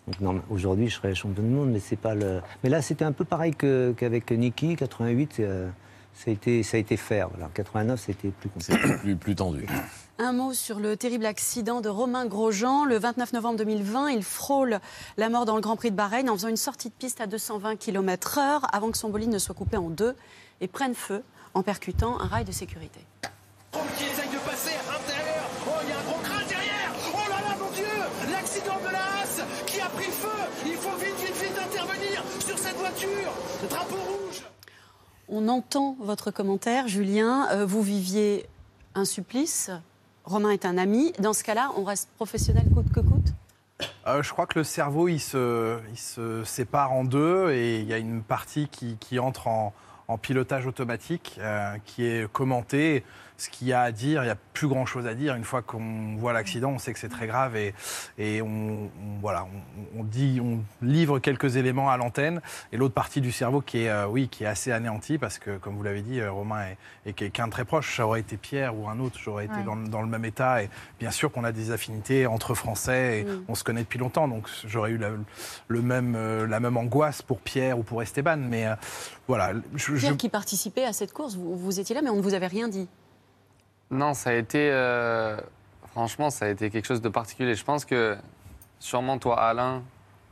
Donc non, aujourd'hui, je serais champion du monde, mais c'est pas le. Mais là, c'était un peu pareil que- qu'avec Niki. 88, euh, ça a été, ça a été fair. Voilà. 89, c'était plus compliqué. plus, plus tendu. Un mot sur le terrible accident de Romain Grosjean. Le 29 novembre 2020, il frôle la mort dans le Grand Prix de Bahreïn en faisant une sortie de piste à 220 km/h avant que son bolide ne soit coupé en deux et prenne feu en percutant un rail de sécurité. qui essaye de passer à l'intérieur. Oh, il y a un gros crash derrière. Oh là là, mon Dieu L'accident de la Haas qui a pris feu. Il faut vite, vite, vite intervenir sur cette voiture. Le drapeau rouge. On entend votre commentaire, Julien. Euh, vous viviez un supplice. Romain est un ami. Dans ce cas-là, on reste professionnel coûte que coûte? Euh, je crois que le cerveau, il se, sépare en deux et il y a une partie qui, entre en, en pilotage automatique, euh, qui est commentée. Ce qu'il y a à dire, il n'y a plus grand-chose à dire. Une fois qu'on voit l'accident, on sait que c'est très grave et, et on, on- voilà, on, on dit, on livre quelques éléments à l'antenne. Et l'autre partie du cerveau qui est, euh, oui, qui est assez anéantie parce que, comme vous l'avez dit, euh, Romain est, est quelqu'un de très proche. Ça aurait été Pierre ou un autre, j'aurais été dans, le- dans le même état. Et bien sûr qu'on a des affinités entre Français et on se connaît depuis longtemps. Donc j'aurais eu la, le même, euh, la même angoisse pour Pierre ou pour Esteban. Mais euh, voilà, je, je- Pierre qui participait à cette course, vous, vous étiez là, mais on ne vous avait rien dit. Non, ça a été. euh, franchement, ça a été quelque chose de particulier. Je pense que, sûrement, toi, Alain,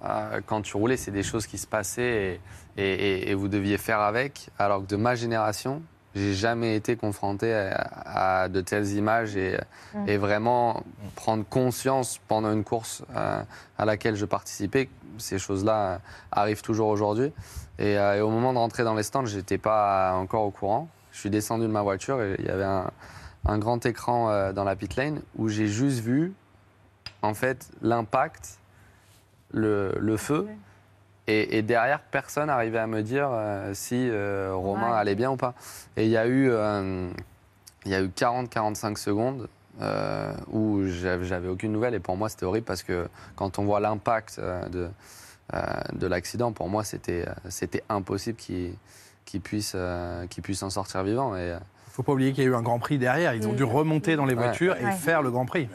euh, quand tu roulais, c'est des choses qui se passaient et, et- et- et vous deviez faire avec. Alors que de ma génération, j'ai jamais été confronté à, à de telles images et, Mm. et vraiment prendre conscience pendant une course euh, à laquelle je participais. Ces choses-là euh, arrivent toujours aujourd'hui. Et, euh, et au moment de rentrer dans les stands, j'étais pas encore au courant. Je suis descendu de ma voiture et il y avait un, un grand écran euh, dans la pit lane où j'ai juste vu en fait l'impact, le, le feu. Et, et derrière, personne n'arrivait à me dire euh, si euh, Romain Ouais. allait bien ou pas. Et il y a eu, il y a eu 40-45 secondes où j'avais aucune nouvelle. Et pour moi, c'était horrible parce que quand on voit l'impact de, de l'accident, pour moi, c'était impossible qu'il puisse, qu'il puisse en sortir vivant. Et, faut pas oublier qu'il y a eu un Grand Prix derrière. Ils ont dû remonter dans les Ouais. voitures et Ouais. faire le Grand Prix.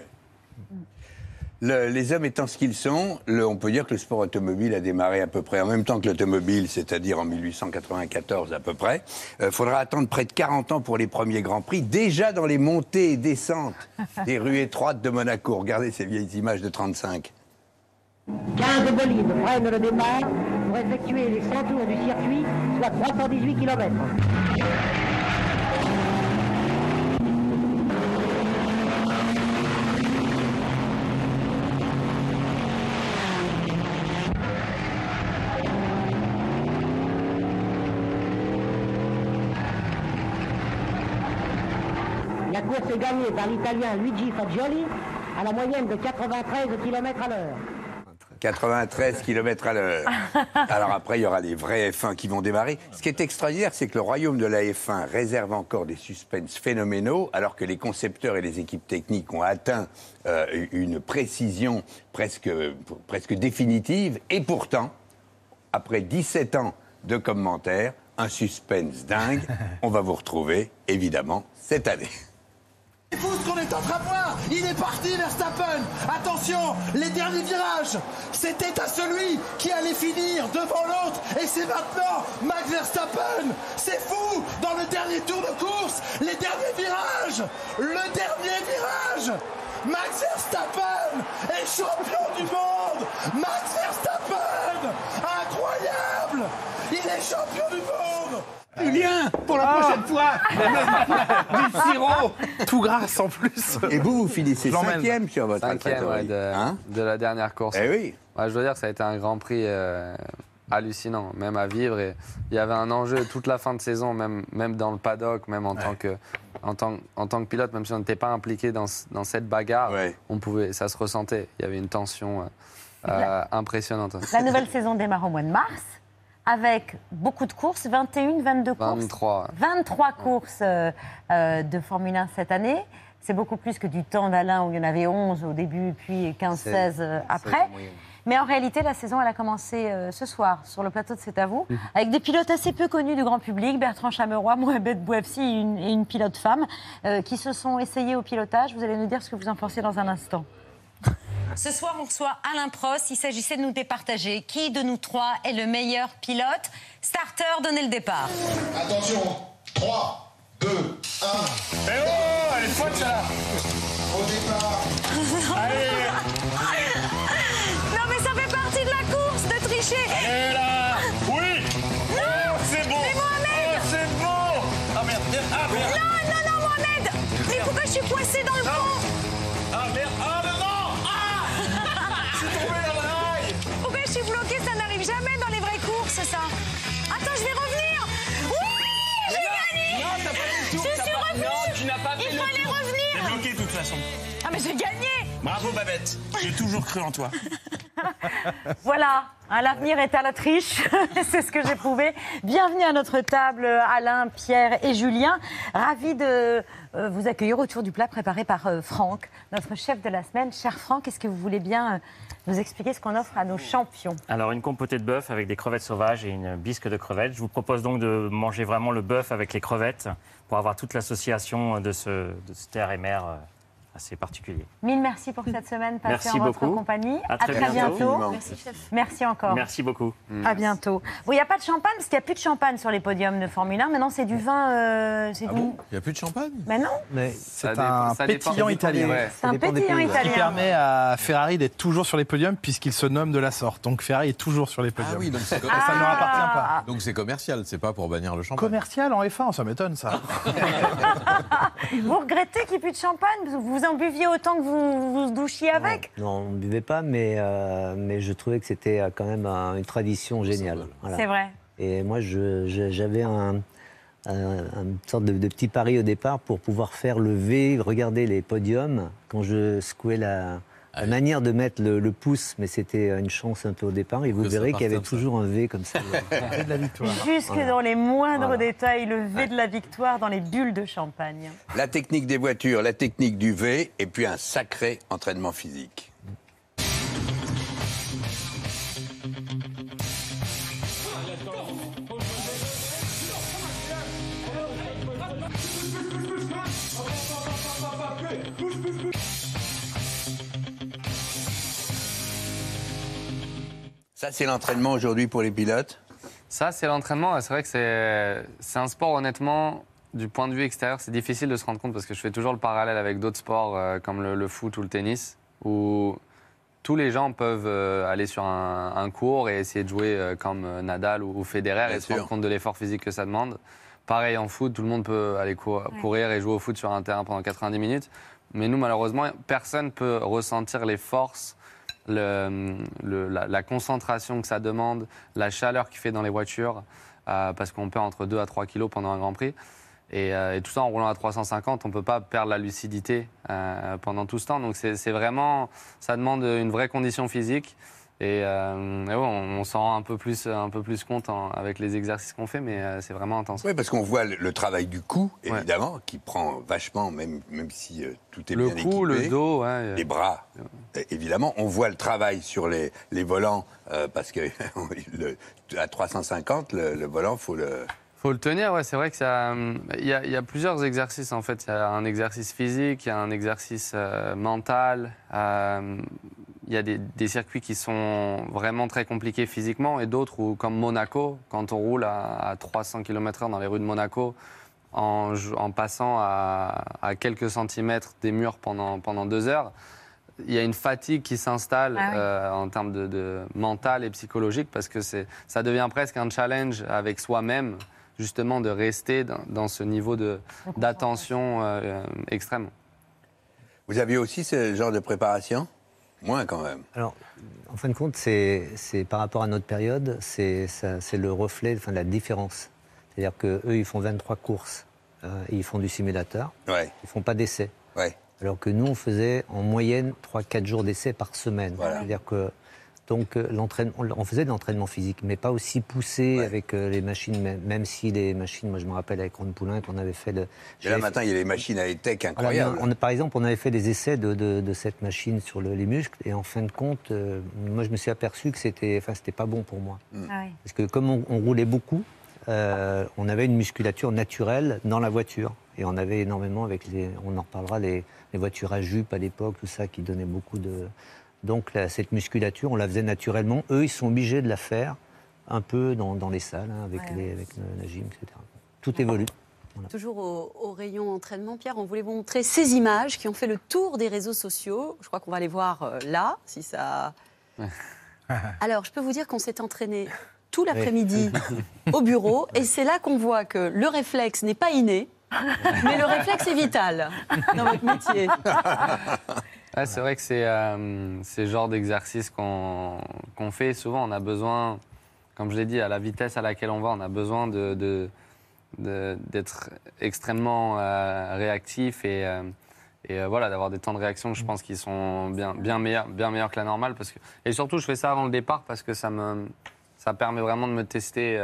Le- les hommes étant ce qu'ils sont, le- on peut dire que le sport automobile a démarré à peu près en même temps que l'automobile, c'est-à-dire en 1894 à peu près. Il faudra attendre près de 40 ans pour les premiers Grands Prix, déjà dans les montées et descentes des rues étroites de Monaco. Regardez ces vieilles images de 35. 15 bolides prennent le départ pour effectuer les 100 tours du circuit, soit 318 km. Course gagnée par l'Italien Luigi Fagioli à la moyenne de 93 km à l'heure. 93 km à l'heure. Alors après, il y aura les vrais F1 qui vont démarrer. Ce qui est extraordinaire, c'est que le royaume de la F1 réserve encore des suspens phénoménaux, alors que les concepteurs et les équipes techniques ont atteint euh, une précision presque, presque définitive. Et pourtant, après 17 ans de commentaires, un suspense dingue, on va vous retrouver, évidemment, cette année. Fou ce qu'on est en train de voir. Il est parti Verstappen. Attention, les derniers virages. C'était à celui qui allait finir devant l'autre. Et c'est maintenant Max Verstappen. C'est fou. Dans le dernier tour de course, les derniers virages. Le dernier virage. Max Verstappen est champion du monde. Max Verstappen. Incroyable. Il est champion du monde Julien, pour la Ah. prochaine fois, du sirop. Tout grâce en plus. Et vous, vous finissez cinquième sur votre Cinquième ouais, de, hein de la dernière course. Eh oui. Ouais, je dois dire que ça a été un Grand Prix euh, hallucinant, même à vivre. Et il y avait un enjeu toute la fin de saison, même, même dans le paddock, même en, tant que, en, tant, en tant que pilote, même si on n'était pas impliqué dans cette bagarre, on pouvait, ça se ressentait. Il y avait une tension euh, euh, impressionnante. La nouvelle saison démarre au mois de mars avec beaucoup de courses, 21, 22 courses. 23. 23 courses euh, euh, de Formule 1 cette année. C'est beaucoup plus que du temps d'Alain où il y en avait 11 au début, puis 15-16 C'est- euh, c'est après. Mais en réalité, la saison, elle a commencé ce soir sur le plateau de C'est à vous, Mhm. avec des pilotes assez peu connus du grand public, Bertrand Chameroy, Mohamed Bouafsi et une, et une pilote femme, qui se sont essayés au pilotage. Vous allez nous dire ce que vous en pensez dans un instant. Ce soir, on reçoit Alain Prost. Il s'agissait de nous départager. Qui de nous trois est le meilleur pilote. Starter, donnez le départ. Attention, 3, 2, 1. Eh oh, elle est folle, ça Au départ. Allez. Non, mais ça fait partie de la course de tricher. Allez là. Oui. Non. Oh, C'est bon Mais Mohamed. Oh, c'est bon Ah merde, ah merde. Non, non, non, Mohamed. Mais pourquoi je suis coincée dans le fond Ah merde, Ah courses, ça. Attends, je vais revenir. Oui J'ai gagné Non, t'as pas fait le tour, Je suis pas- revenue Non, tu n'as pas fait Il le fallait tour. revenir T'es bloqué de toute façon. Ah, mais j'ai gagné Bravo Babette, j'ai toujours cru en toi. Voilà, hein, l'avenir est à la triche, c'est ce que j'ai prouvé. Bienvenue à notre table, Alain, Pierre et Julien. Ravi de euh, vous accueillir autour du plat préparé par euh, Franck, notre chef de la semaine. Cher Franck, est-ce que vous voulez bien euh, nous expliquer ce qu'on offre à nos champions Alors, une compotée de bœuf avec des crevettes sauvages et une bisque de crevettes. Je vous propose donc de manger vraiment le bœuf avec les crevettes pour avoir toute l'association de ce, de ce terre et mer euh, assez particulier. Mille merci pour cette semaine passée Merci en votre beaucoup. compagnie. À très bientôt. bientôt. Merci, chef. Merci encore. Merci beaucoup. À bientôt. Bon, il n'y a pas de champagne parce qu'il n'y a plus de champagne sur les podiums de Formule 1. Maintenant, c'est du vin. euh, c'est du- Il n'y a plus de champagne? Mais non. Mais c'est un dépend- pétillant italien. ouais. C'est un pétillant Qui italien. permet à Ferrari d'être toujours sur les podiums puisqu'il se nomme de la sorte. Donc Ferrari est toujours sur les podiums. Ah oui, donc ça ne leur appartient pas. Donc c'est commercial, c'est pas pour bannir le champagne. Commercial en F1, ça m'étonne ça. Vous regrettez qu'il n'y ait plus de champagne? Vous en buviez autant que vous vous douchiez avec? Non, on ne buvait pas, mais, euh, mais je trouvais que c'était euh, quand même un- une tradition géniale. Voilà. C'est vrai. Et moi, j'avais un, un- une sorte de, de petit pari au départ pour pouvoir faire le V, regarder les podiums quand je secouais la, la manière de mettre le, le pouce, mais c'était une chance un peu au départ. Et vous Que verrez qu'il y avait ça. toujours un V comme ça. de la victoire. Jusque Voilà. dans les moindres Voilà. détails, le V de la victoire dans les bulles de champagne. La technique des voitures, la technique du V, et puis un sacré entraînement physique. Ça, c'est l'entraînement aujourd'hui pour les pilotes? Ça, c'est l'entraînement. C'est vrai que c'est un sport, honnêtement, du point de vue extérieur, c'est difficile de se rendre compte parce que je fais toujours le parallèle avec d'autres sports euh, comme le, le foot ou le tennis, où tous les gens peuvent euh, aller sur un, un cours et essayer de jouer euh, comme Nadal ou, ou Federer Bien et se rendre compte de l'effort physique que ça demande. Pareil en foot, tout le monde peut aller cou- courir et jouer au foot sur un terrain pendant 90 minutes. Mais nous, malheureusement, personne ne peut ressentir les forces, la, concentration que ça demande, la chaleur qu'il fait dans les voitures, euh, parce qu'on perd entre 2 à 3 kilos pendant un Grand Prix. Et, euh, et tout ça en roulant à 350, on ne peut pas perdre la lucidité euh, pendant tout ce temps. Donc c'est vraiment, ça demande une vraie condition physique. Et, euh, et ouais, on, on s'en rend un peu plus, un peu plus compte en- avec les exercices qu'on fait, mais euh, c'est vraiment intense. Oui, parce qu'on voit le, le travail du cou, évidemment, qui prend vachement, même, même si euh, tout est Le bien cou, le équipé. dos, ouais. Les bras, évidemment. On voit le travail sur les, les volants, parce que le- à 350, le, le volant, faut le... Faut le tenir, ouais. C'est vrai que ça. Il y, a, il y a plusieurs exercices en fait. Il y a un exercice physique, il y a un exercice euh, mental. euh, il y a des, des circuits qui sont vraiment très compliqués physiquement et d'autres où, comme Monaco, quand on roule à, à 300 km/h dans les rues de Monaco, en, passant à, à quelques centimètres des murs pendant, pendant deux heures, il y a une fatigue qui s'installe Ah oui. euh, en termes de, de mental et psychologique parce que c'est, ça devient presque un challenge avec soi-même justement de rester dans, dans ce niveau de- d'attention euh, euh, extrême. Vous aviez aussi ce genre de préparation? Moins quand même. Alors, en fin de compte, c'est par rapport à notre période, c'est le reflet enfin, de la différence. C'est-à-dire qu'eux, ils font 23 courses euh, et ils font du simulateur. Ouais. Ils font pas d'essais. Ouais. Alors que nous, on faisait en moyenne 3-4 jours d'essais par semaine. C'est-à-dire que donc euh, l'entraînement, on faisait de l'entraînement physique, mais pas aussi poussé avec euh, les machines, même, même si les machines, moi je me rappelle avec Ron Poulain qu'on avait fait de. Et là j'avais fait- maintenant, il y a les machines à tech voilà, incroyables. on- par exemple, on avait fait des essais de, de- de cette machine sur le- les muscles, et en fin de compte, euh, moi je me suis aperçu que c'était, enfin, c'était pas bon pour moi. Ah oui. Parce que comme on, on roulait beaucoup, euh, on avait une musculature naturelle dans la voiture. Et on avait énormément avec les, on en reparlera, les, les voitures à jupe à l'époque, tout ça qui donnait beaucoup de. Donc la- cette musculature, on la faisait naturellement. Eux, ils sont obligés de la faire un peu dans, dans les salles, hein, avec, Ouais. les, avec le- la gym, etc. Tout évolue. Toujours au, au rayon entraînement, Pierre, on voulait vous montrer ces images qui ont fait le tour des réseaux sociaux. Je crois qu'on va les voir euh, là, si ça. Alors, je peux vous dire qu'on s'est entraîné tout l'après-midi au bureau, et c'est là qu'on voit que le réflexe n'est pas inné, mais le réflexe est vital dans votre métier. Ouais, c'est vrai que c'est euh, le genre d'exercice qu'on fait. Souvent, on a besoin, comme je l'ai dit, à la vitesse à laquelle on va, on a besoin de- de- de- d'être extrêmement euh, réactif et, euh, et euh, voilà, d'avoir des temps de réaction, je pense, qui sont bien, bien, meilleurs, bien meilleurs que la normale. Parce que, et surtout, je fais ça avant le départ parce que ça, me, ça permet vraiment de me tester,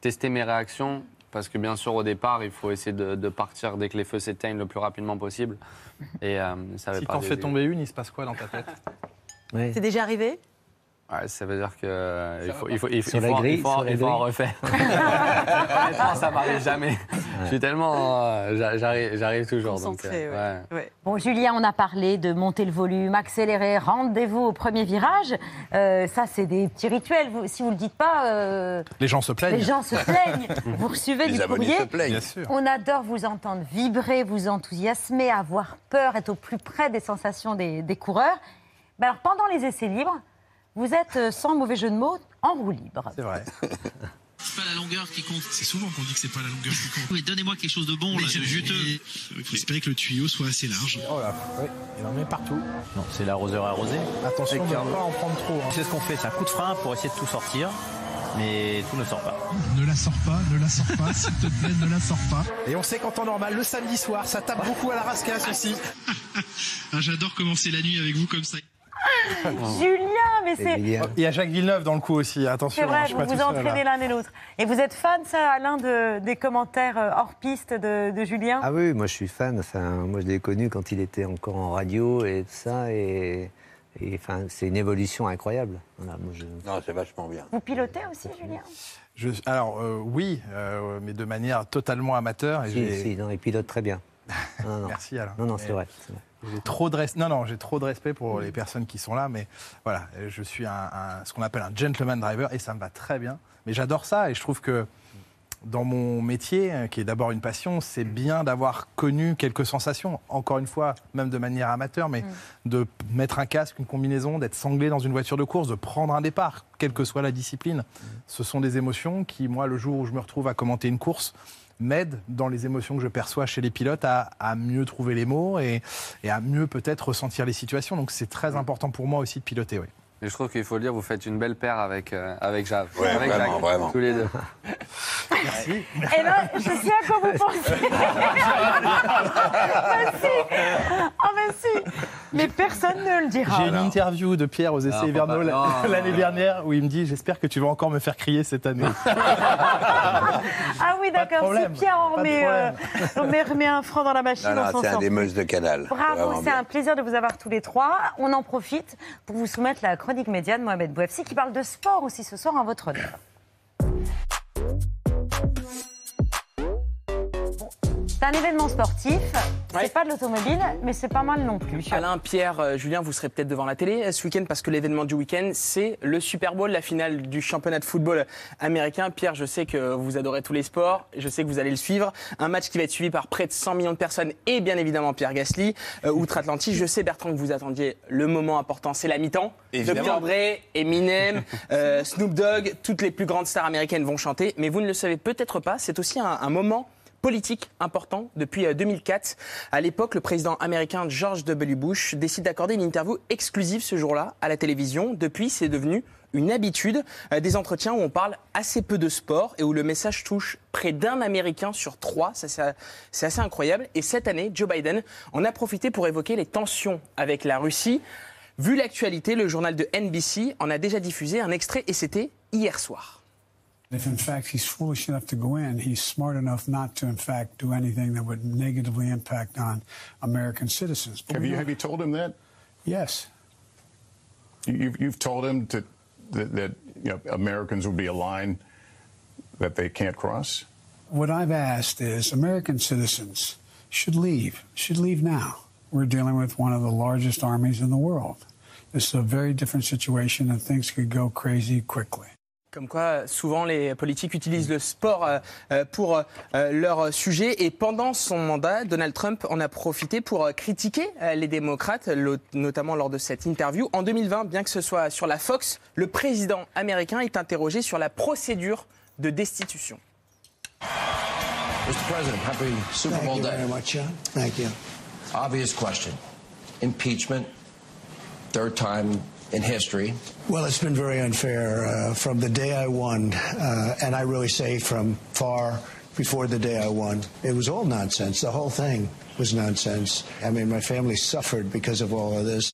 tester mes réactions. Parce que bien sûr, au départ, il faut essayer de, de partir dès que les feux s'éteignent le plus rapidement possible. Et euh, ça va Si pas t'en fais tomber une, il se passe quoi dans ta tête? C'est déjà arrivé? Ouais, ça veut dire que euh, il faut, il faut, il faut, Sur il la faut, grille, il faut, sur la il faut en refaire. Honnêtement, ça m'arrive jamais. Je suis tellement, euh, j'a- j'arrive, j'arrive toujours. Donc, euh, ouais. ouais. Bon, Julien, on a parlé de monter le volume, accélérer, rendez-vous au premier virage. Euh, ça, c'est des petits rituels. Vous- si vous ne le dites pas, euh, Les gens se plaignent. les gens se plaignent. vous recevez Les du courrier. se plaignent. Bien sûr. On adore vous entendre vibrer, vous enthousiasmer, avoir peur, être au plus près des sensations des, des coureurs. Ben alors, pendant les essais libres, vous êtes, euh, sans mauvais jeu de mots, en roue libre. C'est vrai. C'est pas la longueur qui compte. C'est souvent qu'on dit que c'est pas la longueur qui compte. Mais donnez-moi quelque chose de bon, là, de juteux. Il faut espérer que le tuyau soit assez large. Oh là, oui, il en met partout. Non, c'est l'arroseur arrosé. Attention de ne pas en prendre trop. hein. C'est ce qu'on fait, c'est un coup de frein pour essayer de tout sortir, mais tout ne sort pas. Ne la sors pas, ne la sors pas, s'il te plaît, ne la sors pas. Et on sait qu'en temps normal, le samedi soir, ça tape beaucoup à la rascasse aussi. Ah, J'adore commencer la nuit avec vous comme ça. Julien, mais c'est. Il y a Jacques Villeneuve dans le coup aussi, attention. C'est vrai, hein, je vous vous entraînez l'un et l'autre. Et vous êtes fan, ça, Alain, de, des commentaires euh, hors piste de, de Julien? Ah oui, moi je suis fan. Enfin, moi je l'ai connu quand il était encore en radio et tout ça. Et, et, enfin, c'est une évolution incroyable. Voilà, moi, je... Non, c'est vachement bien. Vous pilotez aussi, Julien? Je- alors euh, oui, euh, mais de manière totalement amateur. Et Si, j'ai- si, non, il pilote très bien. Non, non. Merci Alain. Non, non, c'est vrai. J'ai trop de respect. Non, non, j'ai trop de respect pour les personnes qui sont là, mais voilà, je suis un, un- ce qu'on appelle un gentleman driver et ça me va très bien. Mais j'adore ça et je trouve que dans mon métier, euh, qui est d'abord une passion, c'est bien d'avoir connu quelques sensations. Encore une fois, même de manière amateur, mais de p- mettre un casque, une combinaison, d'être sanglé dans une voiture de course, de prendre un départ, quelle que soit la discipline. Ce sont des émotions qui, moi, le jour où je me retrouve à commenter une course, m'aident dans les émotions que je perçois chez les pilotes à, à mieux trouver les mots et, et à mieux peut-être ressentir les situations. Donc c'est très important pour moi aussi de piloter. Oui. Et je trouve qu'il faut le dire, vous faites une belle paire avec, euh, avec Jave. Ouais, avec vraiment, Jacques, vraiment. Tous les deux. Merci. Et là, je sais à quoi vous pensez. Merci. Ah, mais si. Mais personne ne le dira. J'ai une interview de Pierre aux essais hivernaux l'année dernière où il me dit J'espère que tu vas encore me faire crier cette année. Ah oui, d'accord. Si Pierre de remet, euh, remet- remet un franc dans la machine, Non, on non, s'en c'est un sort. des meus de canal. Bravo, c'est un plaisir de vous avoir tous les trois. On en profite pour vous soumettre la chronique média de Mohamed Bouefsi qui parle de sport aussi ce soir en votre honneur. C'est un événement sportif. C'est pas de l'automobile, mais c'est pas mal non plus. Alain, Pierre, euh, Julien, vous serez peut-être devant la télé euh, ce week-end parce que l'événement du week-end, c'est le Super Bowl, la finale du championnat de football américain. Pierre, je sais que vous adorez tous les sports. Je sais que vous allez le suivre. Un match qui va être suivi par près de 100 millions de personnes et bien évidemment Pierre Gasly, euh, outre-Atlantique. Je sais, Bertrand, que vous attendiez le moment important, c'est la mi-temps. Évidemment. Dr. Dre, Eminem, euh, Snoop Dogg, toutes les plus grandes stars américaines vont chanter. Mais vous ne le savez peut-être pas, c'est aussi un, un moment politique important depuis euh, 2004. À l'époque, le président américain George W. Bush décide d'accorder une interview exclusive ce jour-là à la télévision. Depuis, c'est devenu une habitude, euh, des entretiens où on parle assez peu de sport et où le message touche près d'un Américain sur trois. Ça, c'est assez incroyable. Et cette année, Joe Biden en a profité pour évoquer les tensions avec la Russie. Vu l'actualité, le journal de NBC en a déjà diffusé un extrait et c'était hier soir. If in fact he's foolish enough to go in, he's smart enough not to in fact do anything that would negatively impact on American citizens. But Have you have you told him that? Yes. You- You've you've told him to, that that you know Americans will be a line that they can't cross. What I've asked is American citizens should leave, should leave now. We're dealing with one of the largest armies in the world. This is a very different situation and things could go crazy quickly. Comme quoi, souvent, les politiques utilisent le sport euh, euh, pour euh, leur sujet. Et pendant son mandat, Donald Trump en a profité pour critiquer les démocrates, notamment lors de cette interview. En 2020, bien que ce soit sur la Fox, le président américain est interrogé sur la procédure de destitution. Mr. President, happy Super Thank Bowl you day. very much, John. Thank you. Obvious question. Impeachment, third time in history. Well, it's been very unfair uh, from the day I won, uh, and I really say from far before the day I won. It was all nonsense. The whole thing was nonsense. I mean, my family suffered because of all of this.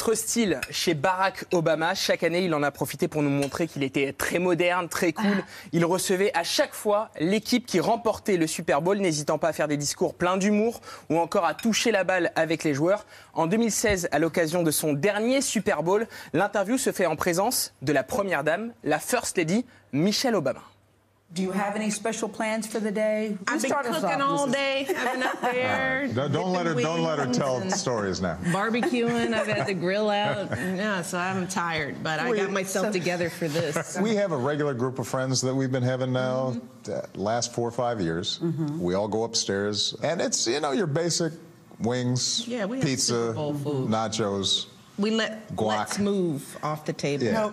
Autre style chez Barack Obama. Chaque année, il en a profité pour nous montrer qu'il était très moderne, très cool. Il recevait à chaque fois l'équipe qui remportait le Super Bowl, n'hésitant pas à faire des discours pleins d'humour ou encore à toucher la balle avec les joueurs. En 2016, à l'occasion de son dernier Super Bowl, l'interview se fait en présence de la première dame, la First Lady, Michelle Obama. Do you have any special plans for the day? I've been cooking off, all Mrs. day. I've been up there. Don't, don't let her. Don't let her tell stories now. Barbecuing. I've had the grill out. Yeah, so I'm tired, but I got myself together for this. We have a regular group of friends that we've been having now the last four or five years. Mm-hmm. We all go upstairs, and it's you know your basic wings, Yeah, we pizza, Super food. nachos. We let Guac. let's move off the table. Yeah.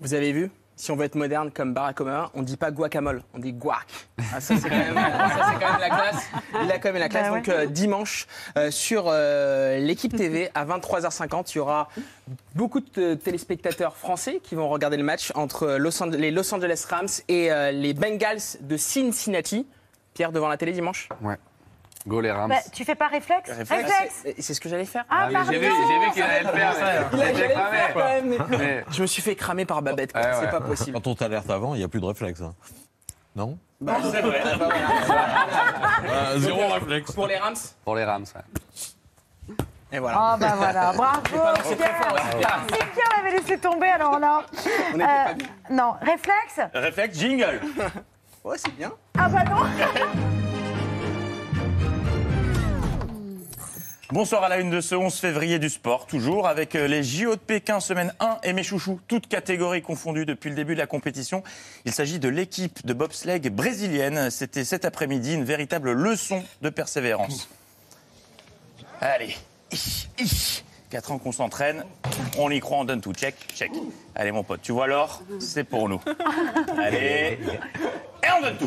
Vous avez vu si on veut être moderne comme Barack Obama, on dit pas guacamole, on dit guac. Ah, ça, c'est quand, même- ça, c'est quand même la classe. Il a quand même la classe. Bah ouais. Donc euh, dimanche, euh, sur euh, l'équipe TV, à 23h50, il y aura beaucoup de téléspectateurs français qui vont regarder le match entre Los les Los Angeles Rams et euh, les Bengals de Cincinnati. Pierre, devant la télé dimanche? Ouais. Go les Rams. Bah, tu fais pas réflexe Réflexe. Réflexe C'est- ce que j'allais faire. Ah, oui, j'ai vu, j'ai vu qu'il allait le faire. Il a- J'ai j'allais le cramé. faire quand même, mais- Mais- Je me suis fait cramer par Babette, quoi. Ouais, c'est ouais. pas possible. Quand on t'alerte avant, il n'y a plus de réflexe. hein. Non? Bah, c'est vrai. Bah, voilà. Euh, zéro euh, réflexe. Pour les Rams Pour les Rams, ouais. Et voilà. Ah bah voilà, bravo C'est très fort aussi, Pierre. Si Pierre avait laissé tomber, alors là... On n'était pas bien. non, réflexe Réflexe, jingle. Ouais, c'est bien. Ah bah non Bonsoir à la une de ce 11 février du sport, toujours avec euh, les JO de Pékin, semaine 1 et mes chouchous, toutes catégories confondues depuis le début de la compétition. Il s'agit de l'équipe de bobsleigh brésilienne. C'était cet après-midi une véritable leçon de persévérance. Allez, ich, ich. 4 ans qu'on s'entraîne, on y croit, on donne tout. Check, check. Allez mon pote, tu vois l'or, c'est pour nous. Allez, et on donne tout.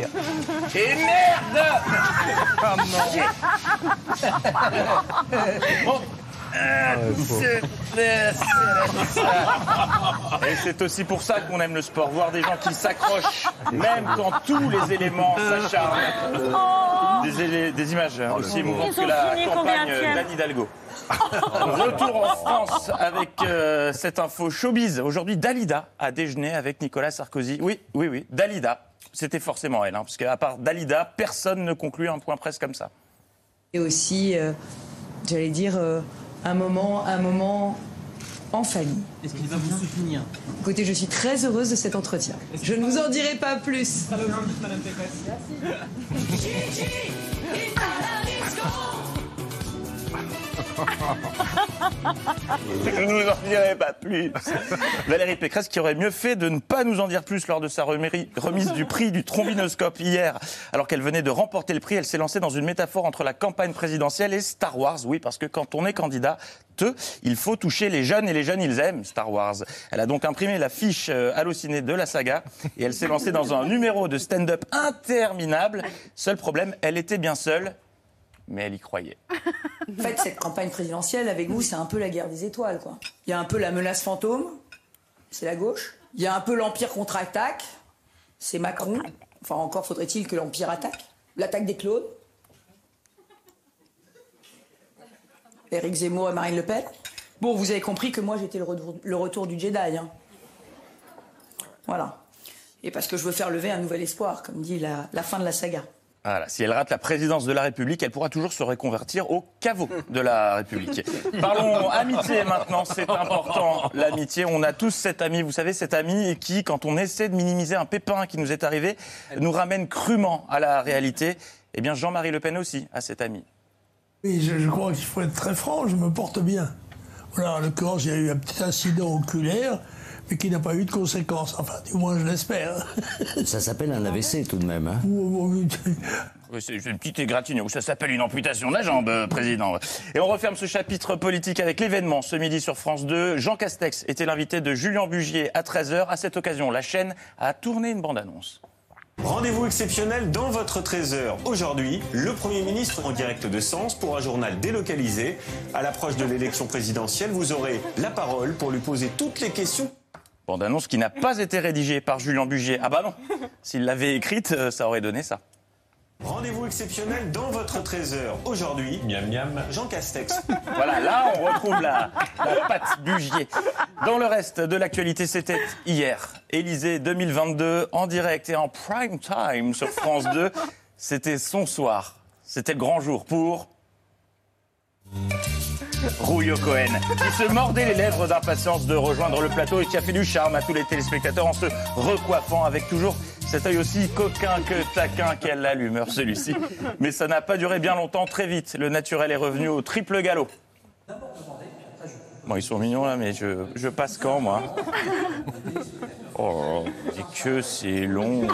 Et merde non Bon. Euh, c'est- Et c'est aussi pour ça qu'on aime le sport, voir des gens qui s'accrochent, même quand tous les éléments s'acharnent. Des, élé- des images aussi émouvantes que la campagne combienième d'Anne Hidalgo. Retour en France avec euh, cette info showbiz. Aujourd'hui, Dalida a déjeuné avec Nicolas Sarkozy. Oui, oui, oui, Dalida. C'était forcément elle, hein, parce qu'à part Dalida, personne ne conclut un point presse comme ça. Et aussi, euh, j'allais dire, euh, un moment, un moment en famille. Est-ce qu'il va vous soutenir Écoutez, je suis très heureuse de cet entretien. Je ne vous en dirai pas plus. Je ne vous en dirai pas plus. Valérie Pécresse qui aurait mieux fait de ne pas nous en dire plus lors de sa remise du prix du trombinoscope hier. Alors qu'elle venait de remporter le prix, elle s'est lancée dans une métaphore entre la campagne présidentielle et Star Wars. Oui, parce que quand on est candidat, il faut toucher les jeunes et les jeunes, ils aiment Star Wars. Elle a donc imprimé la fiche euh, hallucinée de la saga et elle s'est lancée dans un numéro de stand-up interminable. Seul problème, elle était bien seule, mais elle y croyait. En fait, cette campagne présidentielle, avec vous, c'est un peu la guerre des étoiles, quoi. Il y a un peu la menace fantôme, c'est la gauche. Il y a un peu l'Empire contre-attaque, c'est Macron. Enfin, encore faudrait-il que l'Empire attaque. L'attaque des clones. Éric Zemmour et Marine Le Pen. Bon, vous avez compris que moi, j'étais le le retour du Jedi. hein. Voilà. Et parce que je veux faire lever un nouvel espoir, comme dit la fin de la saga. Voilà, si elle rate la présidence de la République, elle pourra toujours se reconvertir au caveau de la République. Parlons amitié maintenant, c'est important. L'amitié, on a tous cet ami, vous savez, cet ami qui, quand on essaie de minimiser un pépin qui nous est arrivé, nous ramène crûment à la réalité. Eh bien, Jean-Marie Le Pen aussi a cet ami. Oui, je, je crois qu'il faut être très franc, je me porte bien. Voilà, en l'occurrence, il y a eu un petit incident oculaire, mais qui n'a pas eu de conséquences. Enfin, du moins, je l'espère. Ça s'appelle un AVC tout de même. Hein. Oui, C'est une petite égratignure. Ça s'appelle une amputation de la jambe, euh, président. Et on referme ce chapitre politique avec l'événement ce midi sur France 2. Jean Castex était l'invité de Julien Bugier à 13h. À cette occasion, la chaîne a tourné une bande-annonce. Rendez-vous exceptionnel dans votre trésor. Aujourd'hui, le Premier ministre en direct de Sens pour un journal délocalisé. À l'approche de l'élection présidentielle, vous aurez la parole pour lui poser toutes les questions. Bande-annonce qui n'a pas été rédigée par Julien Bugier. Ah bah non, s'il l'avait écrite, euh, ça aurait donné ça. Rendez-vous exceptionnel dans votre trésor. Aujourd'hui, miam miam, Jean Castex. Voilà, là on retrouve la, la patte Bugier. Dans le reste de l'actualité, c'était hier. Élysée 2022 en direct et en prime time sur France 2. C'était son soir. C'était le grand jour pour Rouillot Cohen, qui se mordait les lèvres d'impatience de rejoindre le plateau et qui a fait du charme à tous les téléspectateurs en se recoiffant avec toujours cet œil aussi coquin que taquin. Quelle allumeur celui-ci. Mais ça n'a pas duré bien longtemps, très vite. Le naturel est revenu au triple galop. Bon, ils sont mignons là, mais je, passe quand, moi? Oh, que c'est long,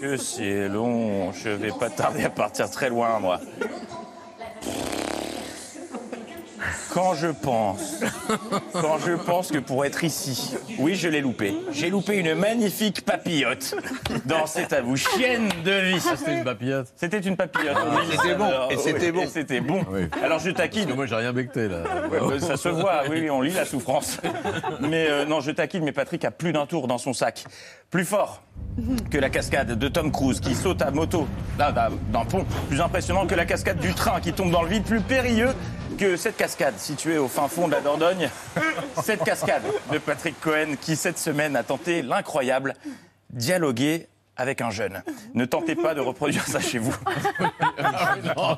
que c'est long. Je vais pas tarder à partir très loin, moi. Quand je pense, quand je pense que pour être ici, oui, je l'ai loupé. J'ai loupé une magnifique papillote dans cette à vous, chienne de vie. c'était une papillote. C'était une papillote. Ah, oui, c'était bon, alors, et c'était oui, bon. et c'était bon. Alors je taquine. Moi, j'ai rien becté, là. Ouais, bah, ça se voit, oui, oui, on lit la souffrance. Mais euh, non, je taquine, mais Patrick a plus d'un tour dans son sac. Plus fort que la cascade de Tom Cruise qui saute à moto d'un pont. Plus impressionnant que la cascade du train qui tombe dans le vide. Plus périlleux que cette cascade située au fin fond de la Dordogne. Cette cascade de Patrick Cohen qui, cette semaine, a tenté l'incroyable dialoguer avec un jeune. Ne tentez pas de reproduire ça chez vous.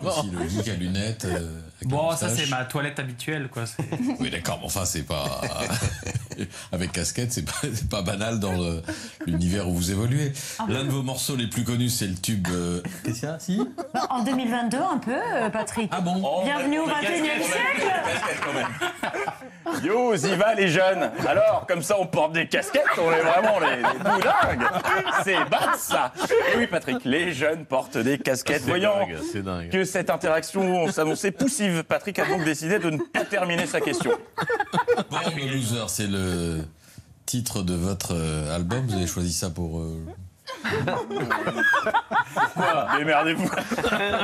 Aussi, le geek à lunettes. euh, Bon, ça c'est ma toilette habituelle, quoi. Oui, d'accord, mais enfin, c'est pas. Avec casquette, c'est pas, pas banal dans l'univers où vous évoluez. L'un de vos morceaux les plus connus, c'est le tube. euh, Qu'est-ce qu'il y a Si En 2022, un peu, euh, Patrick. Ah bon? Bienvenue au 21e siècle. Yo, y va les jeunes Alors, comme ça, on porte des casquettes, on est vraiment les, les boudingues C'est bad, ça Et oui, Patrick, les jeunes portent des casquettes. Voyant dingue, c'est dingue. que cette interaction s'annonçait poussive, Patrick a donc décidé de ne pas terminer sa question. Born Loser, c'est le titre de votre euh, album. Vous avez choisi ça pour. euh,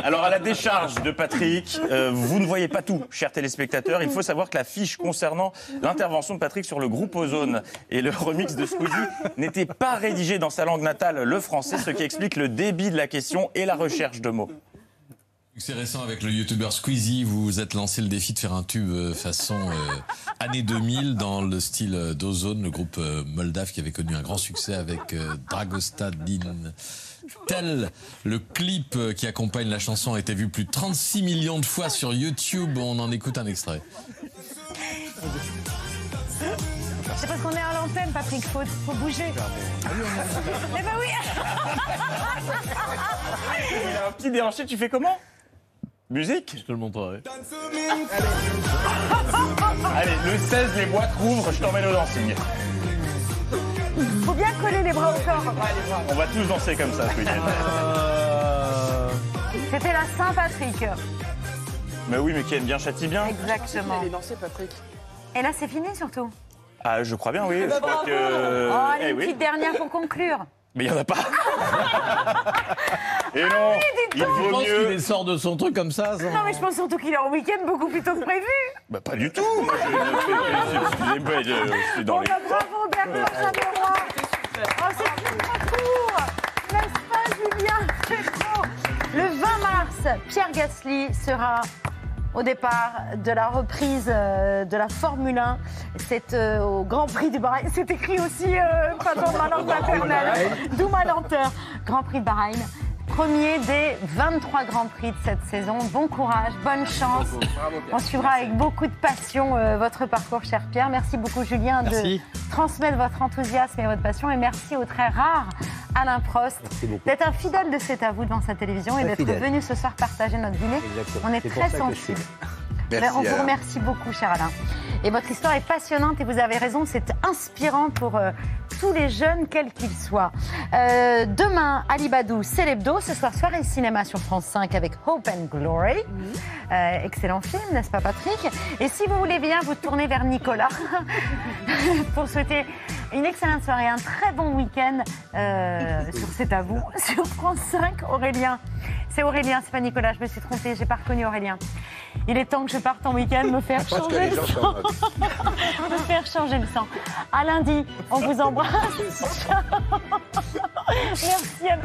Alors, à la décharge de Patrick, euh, vous ne voyez pas tout, chers téléspectateurs. Il faut savoir que la fiche concernant l'intervention de Patrick sur le groupe Ozone et le remix de Squeezie n'était pas rédigée dans sa langue natale, le français, ce qui explique le débit de la question et la recherche de mots. Succès récent avec le youtubeur Squeezie, vous vous êtes lancé le défi de faire un tube euh, façon euh, année 2000 dans le style euh, d'Ozone, le groupe euh, moldave qui avait connu un grand succès avec euh, Dragosta Din. Tel le clip qui accompagne la chanson a été vu plus de 36 millions de fois sur YouTube. On en écoute un extrait. C'est parce qu'on est à l'antenne, Patrick. Faut, faut bouger. Eh ben oui. Il y a un petit déhanché, tu fais comment? Musique Je te le montrerai. Allez, le 16, les boîtes rouvrent, je t'emmène au dancing. Faut bien coller les bras au corps. On va tous danser comme ça ce week-end. C'était la Saint-Patrick. Mais oui, mais qui aime bien châtie bien. Exactement. Patrick. Et là, c'est fini surtout. Ah, je crois bien, oui. Eh Je crois bravo. que... oh, allez, Eh une oui. petite dernière pour conclure. Mais il n'y en a pas. Et non, il Je vaut pense mieux... qu'il sort de son truc comme ça. sans- Non, mais je pense surtout qu'il est en week-end beaucoup plus tôt que prévu. Bah pas du tout. Moi, je, excusez-moi, je, suis dans Bon, les... bah, bravo, Bernard Chameroy. Oh, c'est tout parcours. N'est-ce pas, Julien C'est trop. Le 20 mars, Pierre Gasly sera au départ de la reprise euh, de la Formule 1. C'est euh, au Grand Prix du Bahreïn. C'est écrit aussi, euh, pardon, ma langue maternelle. D'où ma lenteur. Grand Prix de Bahreïn. Premier des 23 Grands Prix de cette saison. Bon courage, bonne chance. On suivra avec beaucoup de passion euh, votre parcours, cher Pierre. Merci beaucoup, Julien, Merci. de transmettre votre enthousiasme et votre passion. Et merci au très rare Alain Prost d'être un fidèle de C'est à vous devant sa télévision et d'être venu ce soir partager notre dîner. Exactement. On est, très ça que je suis sensible. là. Merci, on vous Alain. remercie beaucoup, cher Alain. Et votre histoire est passionnante et vous avez raison, c'est inspirant pour euh, tous les jeunes, quels qu'ils soient. Euh, demain, Ali Badou, c'est l'hebdo. Ce soir, soirée cinéma sur France 5 avec Hope and Glory. Euh, excellent film, n'est-ce pas, Patrick? Et si vous voulez bien vous tourner vers Nicolas pour souhaiter une excellente soirée, un très bon week-end euh, sur C'est à vous, sur France 5, Aurélien. C'est Aurélien, c'est pas Nicolas, je me suis trompée, j'ai pas reconnu Aurélien. Il est temps que je parte en week-end, me faire changer le sang. me faire changer le sang. À lundi, on vous embrasse. Merci. À...